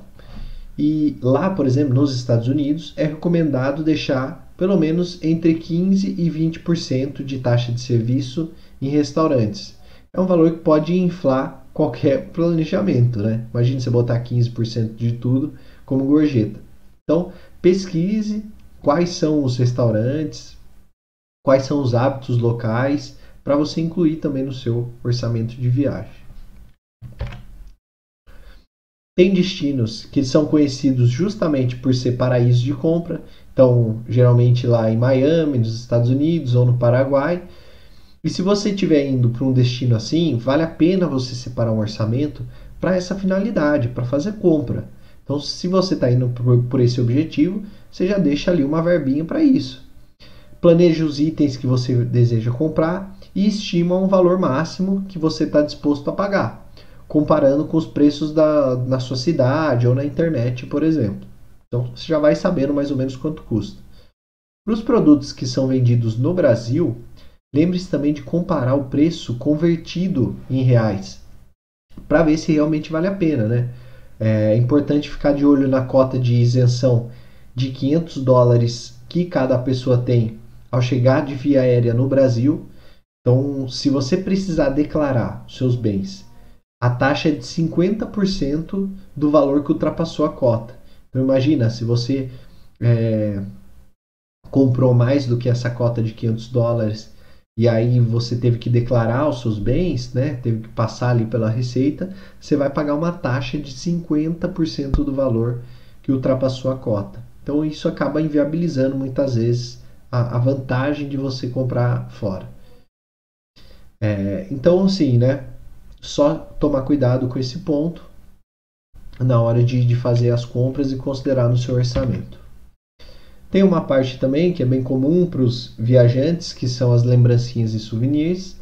E lá, por exemplo, nos Estados Unidos, é recomendado deixar pelo menos entre 15 e 20% de taxa de serviço em restaurantes. É um valor que pode inflar qualquer planejamento, né? Imagina você botar 15% de tudo como gorjeta. Então, pesquise quais são os restaurantes, quais são os hábitos locais para você incluir também no seu orçamento de viagem. Tem destinos que são conhecidos justamente por ser paraísos de compra, então geralmente lá em Miami, nos Estados Unidos ou no Paraguai. E se você estiver indo para um destino assim, vale a pena você separar um orçamento para essa finalidade, para fazer compra. Então, se você está indo por, por esse objetivo, você já deixa ali uma verbinha para isso planeje os itens que você deseja comprar e estima um valor máximo que você está disposto a pagar, comparando com os preços da, na sua cidade ou na internet, por exemplo. Então você já vai sabendo mais ou menos quanto custa. Para os produtos que são vendidos no Brasil, lembre-se também de comparar o preço convertido em reais, para ver se realmente vale a pena. Né? É importante ficar de olho na cota de isenção de 500 dólares que cada pessoa tem ao chegar de via aérea no Brasil. Então, se você precisar declarar seus bens, a taxa é de 50% do valor que ultrapassou a cota. Então, imagina, se você é, comprou mais do que essa cota de 500 dólares e aí você teve que declarar os seus bens, né? Teve que passar ali pela receita, você vai pagar uma taxa de 50% do valor que ultrapassou a cota. Então isso acaba inviabilizando muitas vezes a, a vantagem de você comprar fora. É, então, assim, né? Só tomar cuidado com esse ponto na hora de, de fazer as compras e considerar no seu orçamento. Tem uma parte também que é bem comum para os viajantes, que são as lembrancinhas e souvenirs.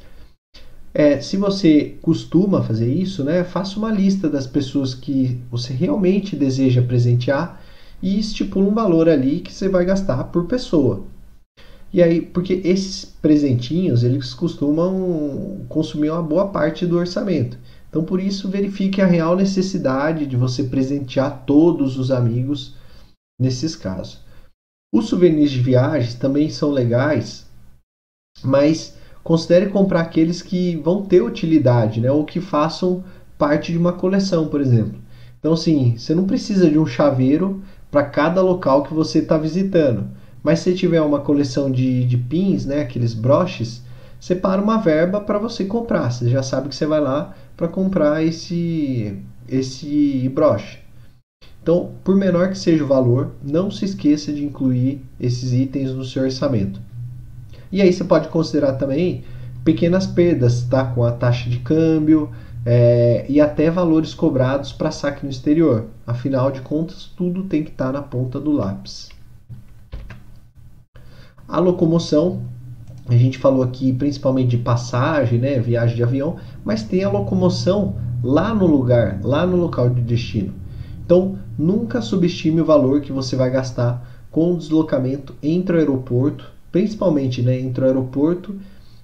É, se você costuma fazer isso, né, faça uma lista das pessoas que você realmente deseja presentear e estipula um valor ali que você vai gastar por pessoa. E aí, porque esses presentinhos, eles costumam consumir uma boa parte do orçamento. Então, por isso, verifique a real necessidade de você presentear todos os amigos nesses casos. Os souvenirs de viagens também são legais, mas considere comprar aqueles que vão ter utilidade, né? ou que façam parte de uma coleção, por exemplo. Então, assim, você não precisa de um chaveiro para cada local que você está visitando mas se tiver uma coleção de, de pins, né, aqueles broches, separa uma verba para você comprar. Você já sabe que você vai lá para comprar esse, esse broche. Então, por menor que seja o valor, não se esqueça de incluir esses itens no seu orçamento. E aí você pode considerar também pequenas perdas, tá? Com a taxa de câmbio é, e até valores cobrados para saque no exterior. Afinal de contas, tudo tem que estar tá na ponta do lápis. A locomoção, a gente falou aqui principalmente de passagem, né, viagem de avião, mas tem a locomoção lá no lugar, lá no local de destino. Então, nunca subestime o valor que você vai gastar com o deslocamento entre o aeroporto, principalmente né, entre o aeroporto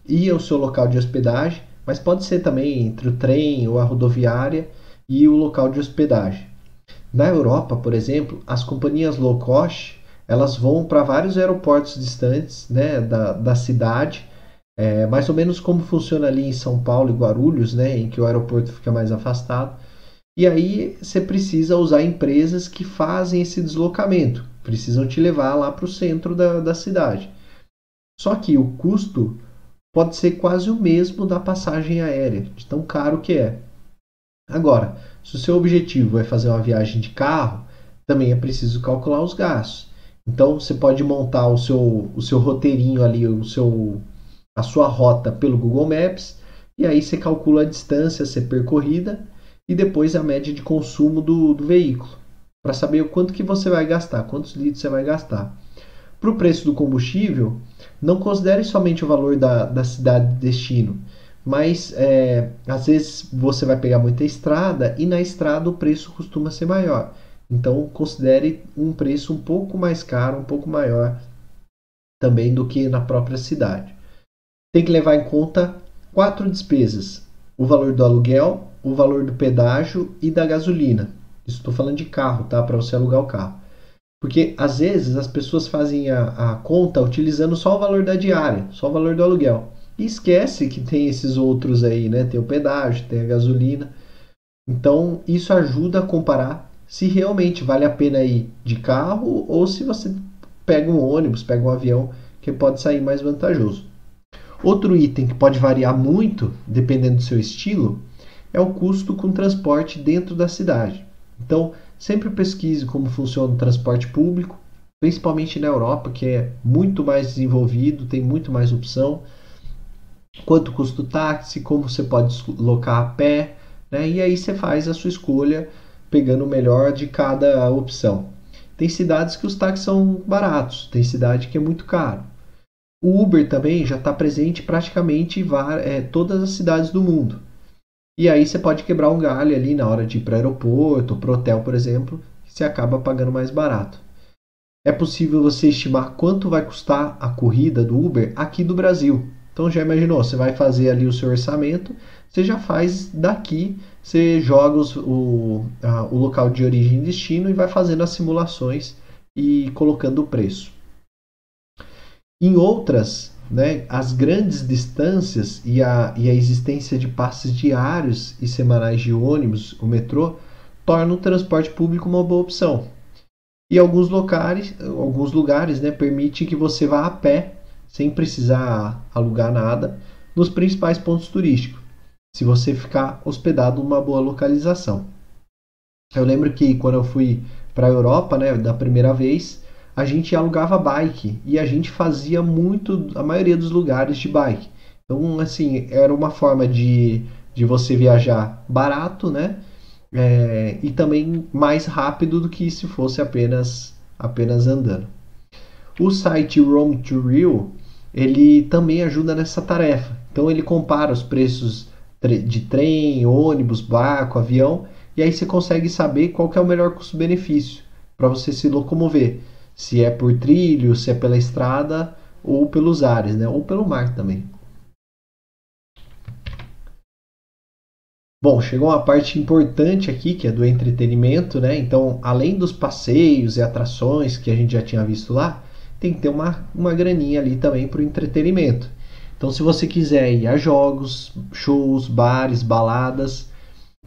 e o seu local de hospedagem, mas pode ser também entre o trem ou a rodoviária e o local de hospedagem. Na Europa, por exemplo, as companhias low cost elas vão para vários aeroportos distantes né, da, da cidade, é, mais ou menos como funciona ali em São Paulo e Guarulhos, né, em que o aeroporto fica mais afastado. E aí você precisa usar empresas que fazem esse deslocamento, precisam te levar lá para o centro da, da cidade. Só que o custo pode ser quase o mesmo da passagem aérea, de tão caro que é. Agora, se o seu objetivo é fazer uma viagem de carro, também é preciso calcular os gastos. Então você pode montar o seu, o seu roteirinho ali, o seu, a sua rota pelo Google Maps, e aí você calcula a distância a ser percorrida e depois a média de consumo do, do veículo, para saber o quanto que você vai gastar, quantos litros você vai gastar. Para o preço do combustível, não considere somente o valor da, da cidade de destino, mas é, às vezes você vai pegar muita estrada e na estrada o preço costuma ser maior. Então considere um preço um pouco mais caro, um pouco maior também do que na própria cidade. Tem que levar em conta quatro despesas: o valor do aluguel, o valor do pedágio e da gasolina. Estou falando de carro, tá? Para você alugar o carro. Porque às vezes as pessoas fazem a, a, conta utilizando só o valor da diária, só o valor do aluguel. E esquece que tem esses outros aí, né? Tem o pedágio, tem a gasolina. Então isso ajuda a comparar se realmente vale a pena ir de carro ou se você pega um ônibus, pega um avião, que pode sair mais vantajoso. Outro item que pode variar muito, dependendo do seu estilo, é o custo com transporte dentro da cidade. Então, sempre pesquise como funciona o transporte público, principalmente na Europa, que é muito mais desenvolvido, tem muito mais opção. Quanto custa o táxi, como você pode deslocar a pé, né? e aí você faz a sua escolha pegando o melhor de cada opção. Tem cidades que os táxis são baratos, tem cidade que é muito caro. O Uber também já está presente praticamente em é, todas as cidades do mundo. E aí você pode quebrar um galho ali na hora de ir para o aeroporto, para hotel, por exemplo, que você acaba pagando mais barato. É possível você estimar quanto vai custar a corrida do Uber aqui do Brasil. Então já imaginou, você vai fazer ali o seu orçamento, você já faz daqui, você joga os, o, a, o local de origem e destino e vai fazendo as simulações e colocando o preço. Em outras, né, as grandes distâncias e a, e a existência de passes diários e semanais de ônibus, o metrô, tornam o transporte público uma boa opção. E alguns locais, alguns lugares né, permitem que você vá a pé, sem precisar alugar nada, nos principais pontos turísticos se você ficar hospedado numa boa localização. Eu lembro que quando eu fui para a Europa, né, da primeira vez, a gente alugava bike e a gente fazia muito, a maioria dos lugares de bike. Então, assim, era uma forma de, de você viajar barato, né? É, e também mais rápido do que se fosse apenas, apenas andando. O site Roam to Rio, ele também ajuda nessa tarefa. Então, ele compara os preços de trem, ônibus, barco, avião, e aí você consegue saber qual é o melhor custo-benefício para você se locomover. Se é por trilho, se é pela estrada ou pelos ares, né? ou pelo mar também. Bom, chegou uma parte importante aqui, que é do entretenimento, né? Então, além dos passeios e atrações que a gente já tinha visto lá, tem que ter uma, uma graninha ali também para o entretenimento. Então, se você quiser ir a jogos, shows, bares, baladas,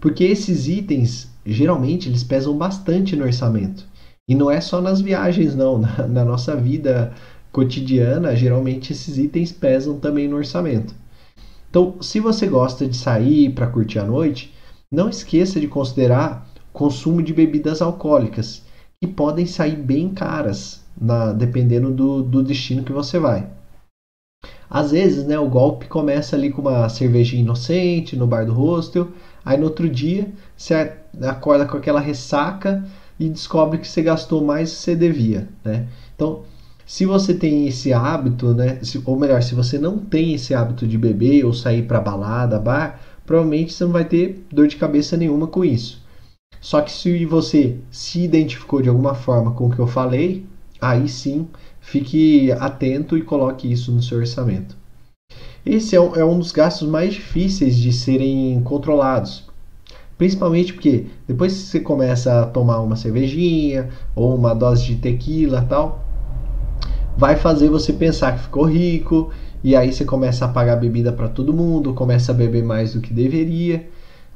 porque esses itens geralmente eles pesam bastante no orçamento. E não é só nas viagens, não. Na, na nossa vida cotidiana, geralmente esses itens pesam também no orçamento. Então, se você gosta de sair para curtir a noite, não esqueça de considerar consumo de bebidas alcoólicas, que podem sair bem caras, na, dependendo do, do destino que você vai. Às vezes, né, o golpe começa ali com uma cervejinha inocente no bar do hostel, aí no outro dia você acorda com aquela ressaca e descobre que você gastou mais do que você devia, né? Então, se você tem esse hábito, né, ou melhor, se você não tem esse hábito de beber ou sair para balada, bar, provavelmente você não vai ter dor de cabeça nenhuma com isso. Só que se você se identificou de alguma forma com o que eu falei, aí sim fique atento e coloque isso no seu orçamento. Esse é um, é um dos gastos mais difíceis de serem controlados. Principalmente porque depois que você começa a tomar uma cervejinha ou uma dose de tequila tal, vai fazer você pensar que ficou rico e aí você começa a pagar bebida para todo mundo, começa a beber mais do que deveria.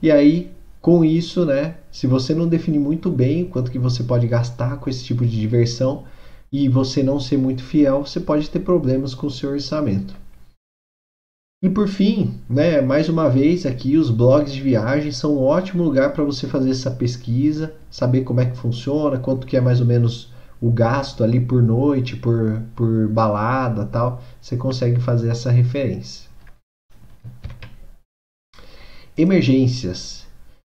E aí, com isso, né, se você não definir muito bem quanto que você pode gastar com esse tipo de diversão e você não ser muito fiel, você pode ter problemas com o seu orçamento. E por fim, né, mais uma vez aqui os blogs de viagem são um ótimo lugar para você fazer essa pesquisa, saber como é que funciona, quanto que é mais ou menos o gasto ali por noite, por, por balada tal, você consegue fazer essa referência. Emergências.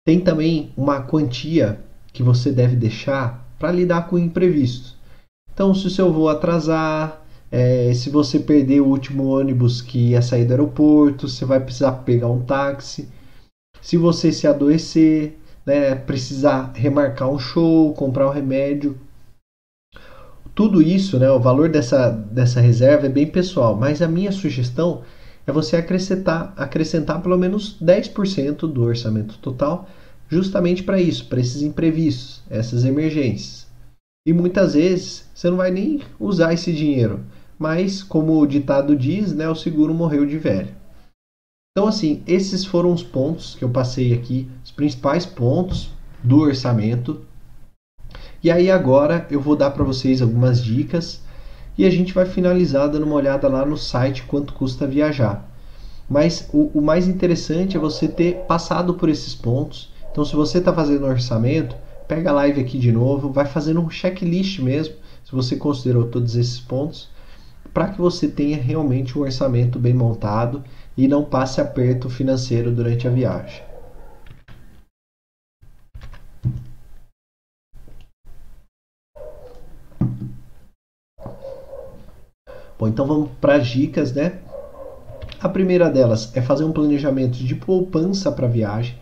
Tem também uma quantia que você deve deixar para lidar com o imprevisto. Então, se o seu voo atrasar, é, se você perder o último ônibus que ia sair do aeroporto, você vai precisar pegar um táxi. Se você se adoecer, né, precisar remarcar um show, comprar um remédio. Tudo isso, né, o valor dessa, dessa reserva é bem pessoal, mas a minha sugestão é você acrescentar, acrescentar pelo menos 10% do orçamento total justamente para isso, para esses imprevistos, essas emergências. E muitas vezes você não vai nem usar esse dinheiro mas como o ditado diz, né, o seguro morreu de velho. Então, assim, esses foram os pontos que eu passei aqui, os principais pontos do orçamento. E aí agora eu vou dar para vocês algumas dicas e a gente vai finalizar dando uma olhada lá no site quanto custa viajar. Mas o, o mais interessante é você ter passado por esses pontos. Então, se você está fazendo orçamento, pega a live aqui de novo, vai fazendo um checklist mesmo, se você considerou todos esses pontos para que você tenha realmente um orçamento bem montado e não passe aperto financeiro durante a viagem. Bom, então vamos para as dicas, né? A primeira delas é fazer um planejamento de poupança para a viagem.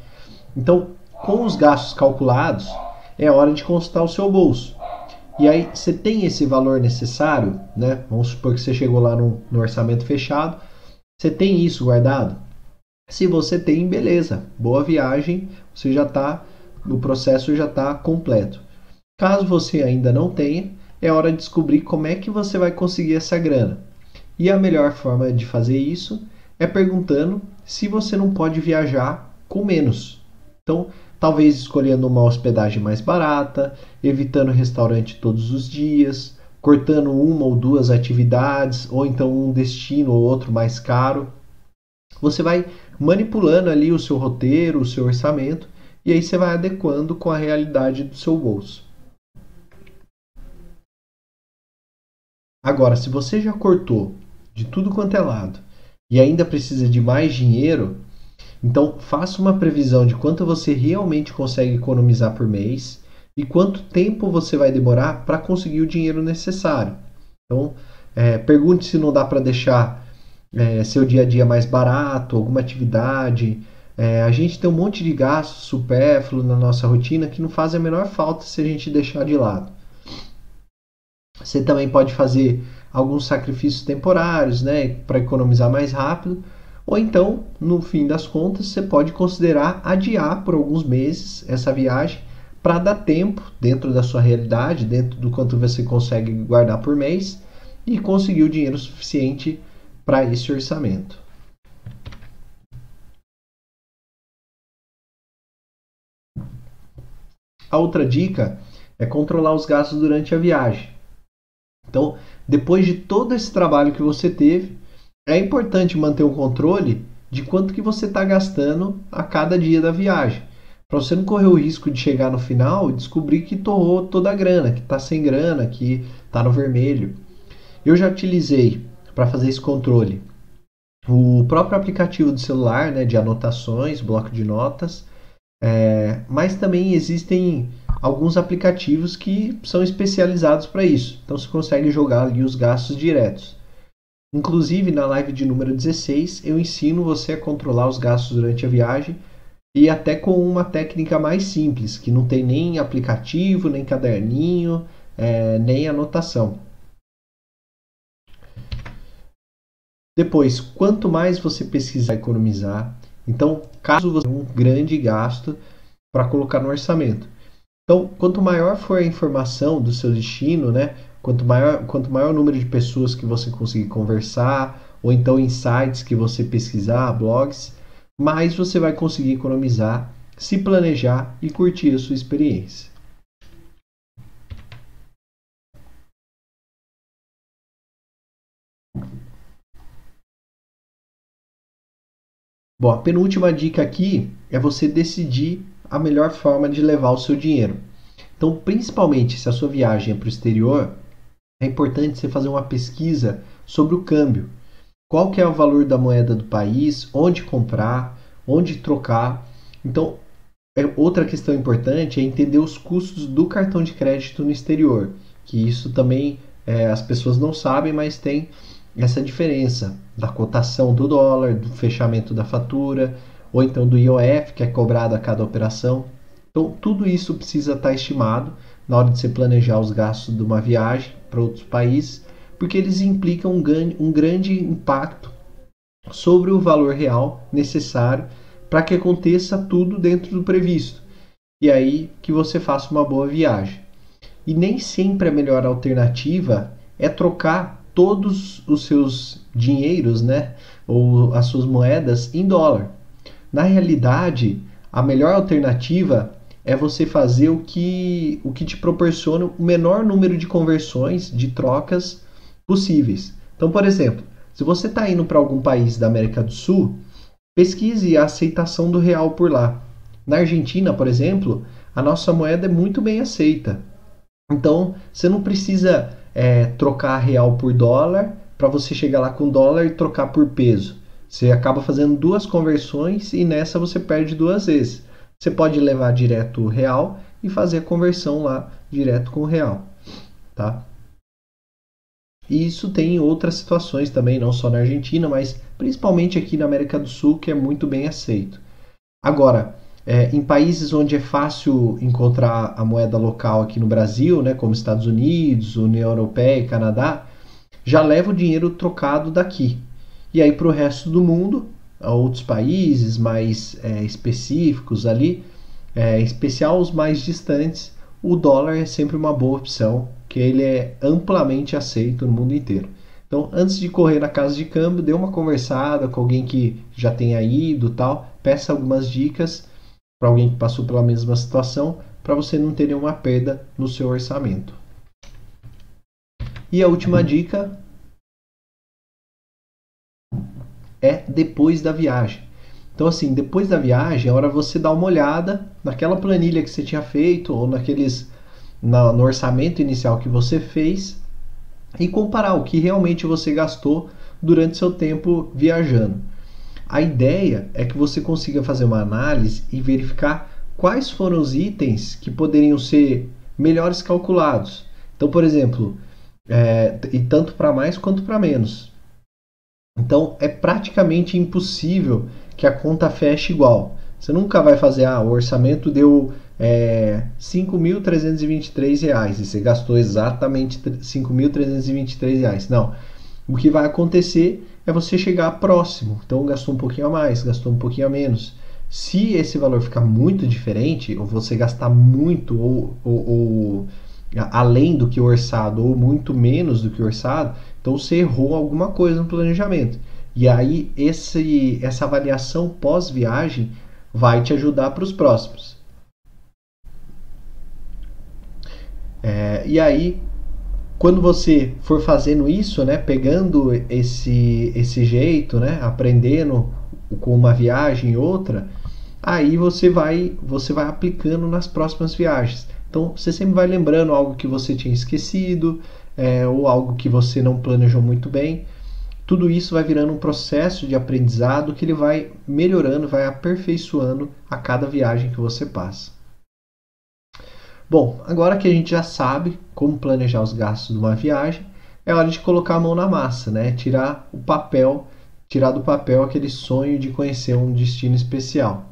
Então, com os gastos calculados, é hora de consultar o seu bolso. E aí você tem esse valor necessário, né? Vamos supor que você chegou lá no, no orçamento fechado. Você tem isso guardado? Se você tem, beleza, boa viagem, você já está, o processo já está completo. Caso você ainda não tenha, é hora de descobrir como é que você vai conseguir essa grana. E a melhor forma de fazer isso é perguntando se você não pode viajar com menos. Então, talvez escolhendo uma hospedagem mais barata, evitando restaurante todos os dias, cortando uma ou duas atividades, ou então um destino ou outro mais caro. Você vai manipulando ali o seu roteiro, o seu orçamento, e aí você vai adequando com a realidade do seu bolso. Agora, se você já cortou de tudo quanto é lado e ainda precisa de mais dinheiro, então, faça uma previsão de quanto você realmente consegue economizar por mês e quanto tempo você vai demorar para conseguir o dinheiro necessário. Então, é, pergunte se não dá para deixar é, seu dia a dia mais barato, alguma atividade. É, a gente tem um monte de gastos supérfluos na nossa rotina que não faz a menor falta se a gente deixar de lado. Você também pode fazer alguns sacrifícios temporários, né, para economizar mais rápido ou então, no fim das contas, você pode considerar adiar por alguns meses essa viagem para dar tempo dentro da sua realidade, dentro do quanto você consegue guardar por mês e conseguir o dinheiro suficiente para esse orçamento. A outra dica é controlar os gastos durante a viagem. Então, depois de todo esse trabalho que você teve, é importante manter o controle de quanto que você está gastando a cada dia da viagem, para você não correr o risco de chegar no final e descobrir que torrou toda a grana, que está sem grana, que está no vermelho. Eu já utilizei para fazer esse controle o próprio aplicativo do celular, né, de anotações, bloco de notas, é, mas também existem alguns aplicativos que são especializados para isso. Então você consegue jogar ali os gastos diretos. Inclusive, na live de número 16, eu ensino você a controlar os gastos durante a viagem e até com uma técnica mais simples, que não tem nem aplicativo, nem caderninho, é, nem anotação. Depois, quanto mais você pesquisar economizar, então, caso você tenha um grande gasto para colocar no orçamento. Então, quanto maior for a informação do seu destino, né, Quanto maior, quanto maior o número de pessoas que você conseguir conversar, ou então insights que você pesquisar, blogs, mais você vai conseguir economizar, se planejar e curtir a sua experiência. Bom, a penúltima dica aqui é você decidir a melhor forma de levar o seu dinheiro. Então, principalmente se a sua viagem é para o exterior, é importante você fazer uma pesquisa sobre o câmbio. Qual que é o valor da moeda do país, onde comprar, onde trocar. Então, é, outra questão importante é entender os custos do cartão de crédito no exterior, que isso também é, as pessoas não sabem, mas tem essa diferença da cotação do dólar, do fechamento da fatura, ou então do IOF, que é cobrado a cada operação. Então, tudo isso precisa estar estimado na hora de você planejar os gastos de uma viagem para outros países, porque eles implicam um, ganho, um grande impacto sobre o valor real necessário para que aconteça tudo dentro do previsto. E aí que você faça uma boa viagem. E nem sempre a melhor alternativa é trocar todos os seus dinheiros, né, ou as suas moedas em dólar. Na realidade, a melhor alternativa é você fazer o que, o que te proporciona o menor número de conversões, de trocas possíveis. Então, por exemplo, se você está indo para algum país da América do Sul, pesquise a aceitação do real por lá. Na Argentina, por exemplo, a nossa moeda é muito bem aceita. Então, você não precisa é, trocar real por dólar para você chegar lá com dólar e trocar por peso. Você acaba fazendo duas conversões e nessa você perde duas vezes. Você pode levar direto o real e fazer a conversão lá direto com o real, tá? E isso tem em outras situações também, não só na Argentina, mas principalmente aqui na América do Sul, que é muito bem aceito. Agora, é, em países onde é fácil encontrar a moeda local aqui no Brasil, né, como Estados Unidos, União Europeia e Canadá, já leva o dinheiro trocado daqui. E aí para o resto do mundo, a outros países mais é, específicos ali, é, especial os mais distantes, o dólar é sempre uma boa opção, que ele é amplamente aceito no mundo inteiro. Então, antes de correr na casa de câmbio, dê uma conversada com alguém que já tenha ido, tal, peça algumas dicas para alguém que passou pela mesma situação, para você não ter nenhuma perda no seu orçamento. E a última dica é depois da viagem. Então, assim, depois da viagem, é hora você dar uma olhada naquela planilha que você tinha feito ou naqueles na, no orçamento inicial que você fez e comparar o que realmente você gastou durante seu tempo viajando. A ideia é que você consiga fazer uma análise e verificar quais foram os itens que poderiam ser melhores calculados. Então, por exemplo, é, e tanto para mais quanto para menos. Então é praticamente impossível que a conta feche igual. Você nunca vai fazer, ah, o orçamento deu é, 5.323 reais e você gastou exatamente 5.323 reais. Não. O que vai acontecer é você chegar próximo. Então gastou um pouquinho a mais, gastou um pouquinho a menos. Se esse valor ficar muito diferente, ou você gastar muito, ou, ou, ou além do que orçado, ou muito menos do que orçado, então você errou alguma coisa no planejamento. E aí esse, essa avaliação pós-viagem vai te ajudar para os próximos. É, e aí, quando você for fazendo isso, né, pegando esse, esse jeito, né, aprendendo com uma viagem e outra, aí você vai, você vai aplicando nas próximas viagens. Então você sempre vai lembrando algo que você tinha esquecido, é, ou algo que você não planejou muito bem. Tudo isso vai virando um processo de aprendizado que ele vai melhorando, vai aperfeiçoando a cada viagem que você passa. Bom, agora que a gente já sabe como planejar os gastos de uma viagem, é hora de colocar a mão na massa, né? Tirar o papel, tirar do papel aquele sonho de conhecer um destino especial.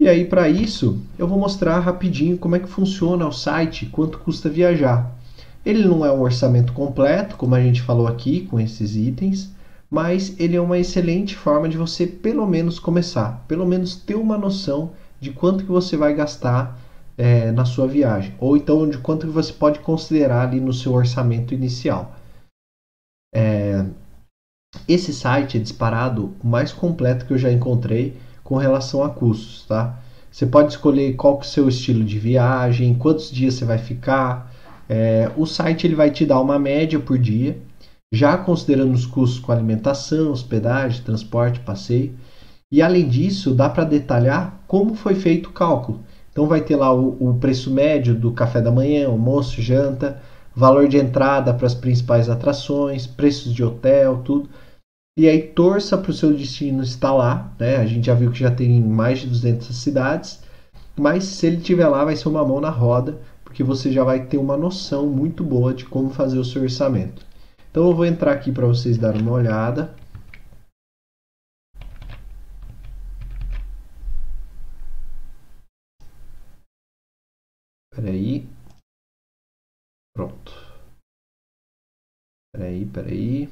E aí, para isso, eu vou mostrar rapidinho como é que funciona o site, quanto custa viajar. Ele não é um orçamento completo, como a gente falou aqui, com esses itens, mas ele é uma excelente forma de você pelo menos começar, pelo menos ter uma noção de quanto que você vai gastar é, na sua viagem, ou então de quanto que você pode considerar ali no seu orçamento inicial. É, esse site é disparado o mais completo que eu já encontrei com relação a custos, tá? Você pode escolher qual que é o seu estilo de viagem, quantos dias você vai ficar. É, o site ele vai te dar uma média por dia, já considerando os custos com alimentação, hospedagem, transporte, passeio. E além disso, dá para detalhar como foi feito o cálculo. Então vai ter lá o, o preço médio do café da manhã, almoço, janta, valor de entrada para as principais atrações, preços de hotel, tudo. E aí torça para o seu destino estar lá, né? A gente já viu que já tem mais de 200 cidades, mas se ele estiver lá vai ser uma mão na roda, porque você já vai ter uma noção muito boa de como fazer o seu orçamento. Então eu vou entrar aqui para vocês darem uma olhada. Peraí. Pronto. Peraí, peraí.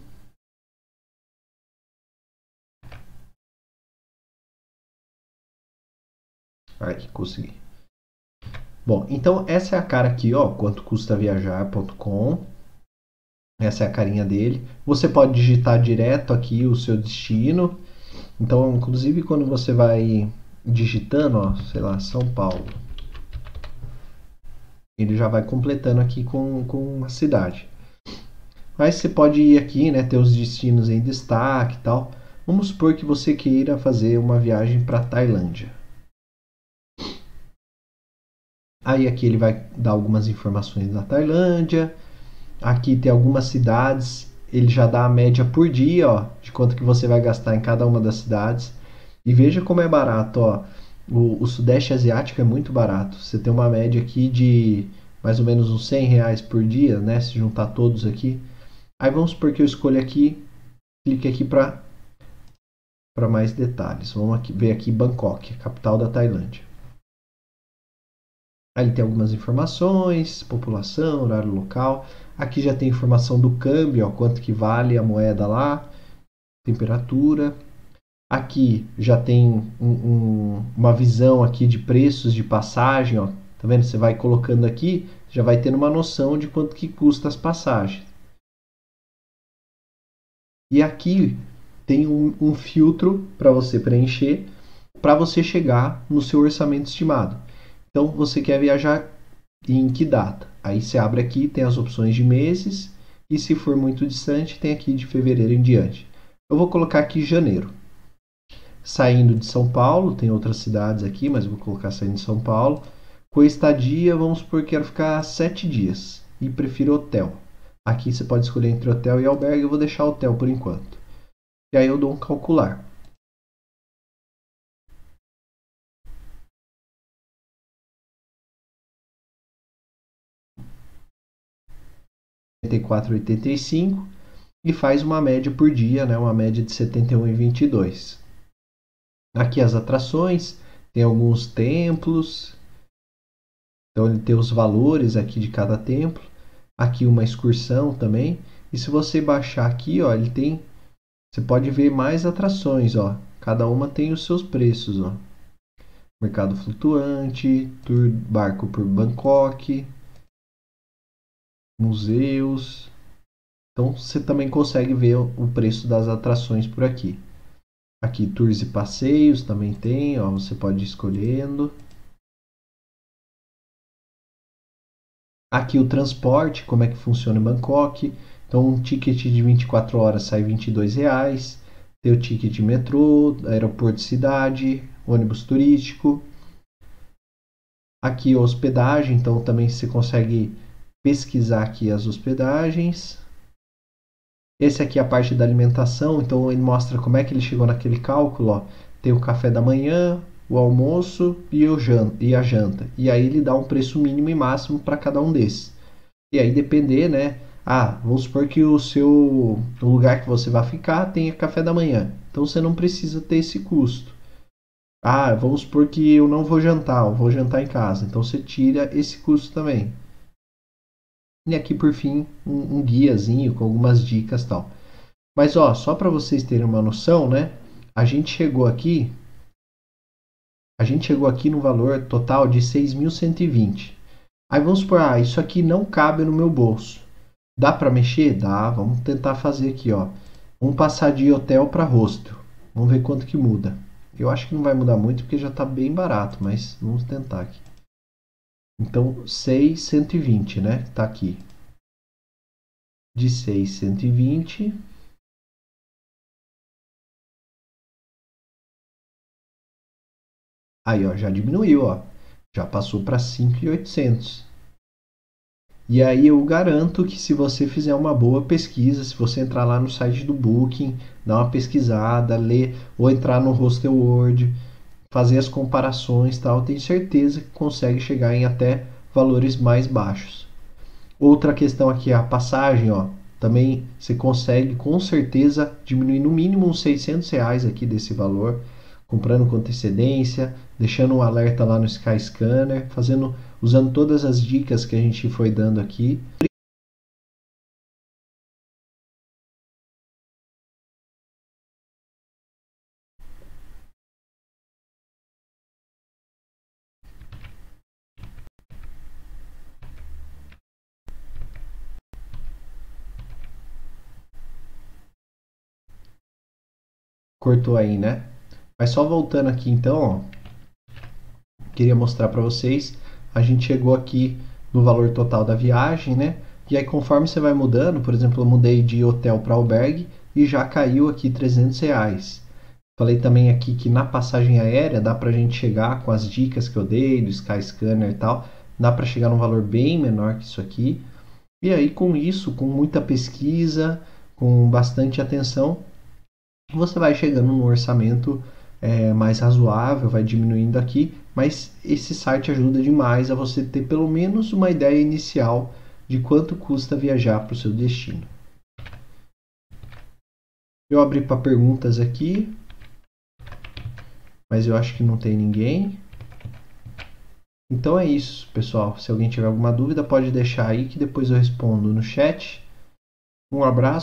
Aí, consegui. Bom, então essa é a cara aqui, ó, quanto custa viajar.com. Essa é a carinha dele. Você pode digitar direto aqui o seu destino. Então, inclusive quando você vai digitando, ó, sei lá, São Paulo. Ele já vai completando aqui com, com a cidade. Mas você pode ir aqui, né, ter os destinos em destaque e tal. Vamos supor que você queira fazer uma viagem para Tailândia. Aí aqui ele vai dar algumas informações da Tailândia. Aqui tem algumas cidades, ele já dá a média por dia, ó, de quanto que você vai gastar em cada uma das cidades. E veja como é barato, ó. O, o Sudeste Asiático é muito barato. Você tem uma média aqui de mais ou menos uns 100 reais por dia, né? Se juntar todos aqui. Aí vamos supor que eu escolho aqui, clique aqui para mais detalhes. Vamos aqui, ver aqui Bangkok, capital da Tailândia. Aí ele tem algumas informações, população, horário local. Aqui já tem informação do câmbio, ó, quanto que vale a moeda lá, temperatura. Aqui já tem um, um, uma visão aqui de preços de passagem, ó. Tá vendo? Você vai colocando aqui, já vai tendo uma noção de quanto que custa as passagens. E aqui tem um, um filtro para você preencher para você chegar no seu orçamento estimado. Então você quer viajar em que data? Aí você abre aqui, tem as opções de meses e se for muito distante, tem aqui de fevereiro em diante. Eu vou colocar aqui janeiro. Saindo de São Paulo, tem outras cidades aqui, mas vou colocar saindo de São Paulo. Com estadia, vamos supor que quero ficar sete dias e prefiro hotel. Aqui você pode escolher entre hotel e albergue, eu vou deixar hotel por enquanto. E aí eu dou um calcular. 74,85 e faz uma média por dia, né, uma média de 71,22. Aqui as atrações, tem alguns templos, então ele tem os valores aqui de cada templo. Aqui uma excursão também. E se você baixar aqui, ó, ele tem, você pode ver mais atrações, ó. Cada uma tem os seus preços, ó. Mercado flutuante, tour barco por Bangkok, museus. Então você também consegue ver o preço das atrações por aqui. Aqui tours e passeios também tem, ó, você pode ir escolhendo. Aqui o transporte, como é que funciona em Bangkok. Então um ticket de 24 horas sai 22 reais. Tem o ticket de metrô, aeroporto de cidade, ônibus turístico. Aqui hospedagem, então também você consegue pesquisar aqui as hospedagens. Esse aqui é a parte da alimentação, então ele mostra como é que ele chegou naquele cálculo. Ó. Tem o café da manhã, o almoço e, o e a janta. E aí ele dá um preço mínimo e máximo para cada um desses. E aí depender, né? Ah, vamos supor que o seu o lugar que você vai ficar tenha café da manhã. Então você não precisa ter esse custo. Ah, vamos supor que eu não vou jantar, eu vou jantar em casa. Então você tira esse custo também. E aqui por fim, um, um guiazinho com algumas dicas tal. Mas ó, só para vocês terem uma noção, né? A gente chegou aqui a gente chegou aqui no valor total de 6.120. Aí vamos supor, ah, isso aqui não cabe no meu bolso. Dá para mexer? Dá. Vamos tentar fazer aqui, ó. Vamos passar de hotel para hostel. Vamos ver quanto que muda. Eu acho que não vai mudar muito porque já está bem barato, mas vamos tentar aqui. Então, 6,120, né? Tá aqui. De 6,120 Aí, ó, já diminuiu, ó. Já passou para 5,800. E aí eu garanto que se você fizer uma boa pesquisa, se você entrar lá no site do Booking, dar uma pesquisada, ler ou entrar no Hostel World, fazer as comparações, tal, tenho certeza que consegue chegar em até valores mais baixos. Outra questão aqui é a passagem, ó. Também você consegue com certeza diminuir no mínimo uns 600 reais aqui desse valor comprando com antecedência, deixando um alerta lá no Sky Scanner, fazendo, usando todas as dicas que a gente foi dando aqui. Cortou aí, né? Mas só voltando aqui então, ó, queria mostrar para vocês, a gente chegou aqui no valor total da viagem, né? E aí conforme você vai mudando, por exemplo, eu mudei de hotel para albergue e já caiu aqui 300 reais. Falei também aqui que na passagem aérea dá para a gente chegar com as dicas que eu dei do Skyscanner e tal, dá para chegar num valor bem menor que isso aqui. E aí com isso, com muita pesquisa, com bastante atenção, você vai chegando no orçamento é, mais razoável, vai diminuindo aqui, mas esse site ajuda demais a você ter pelo menos uma ideia inicial de quanto custa viajar para o seu destino. Eu abri para perguntas aqui, mas eu acho que não tem ninguém. Então é isso, pessoal. Se alguém tiver alguma dúvida, pode deixar aí que depois eu respondo no chat. Um abraço.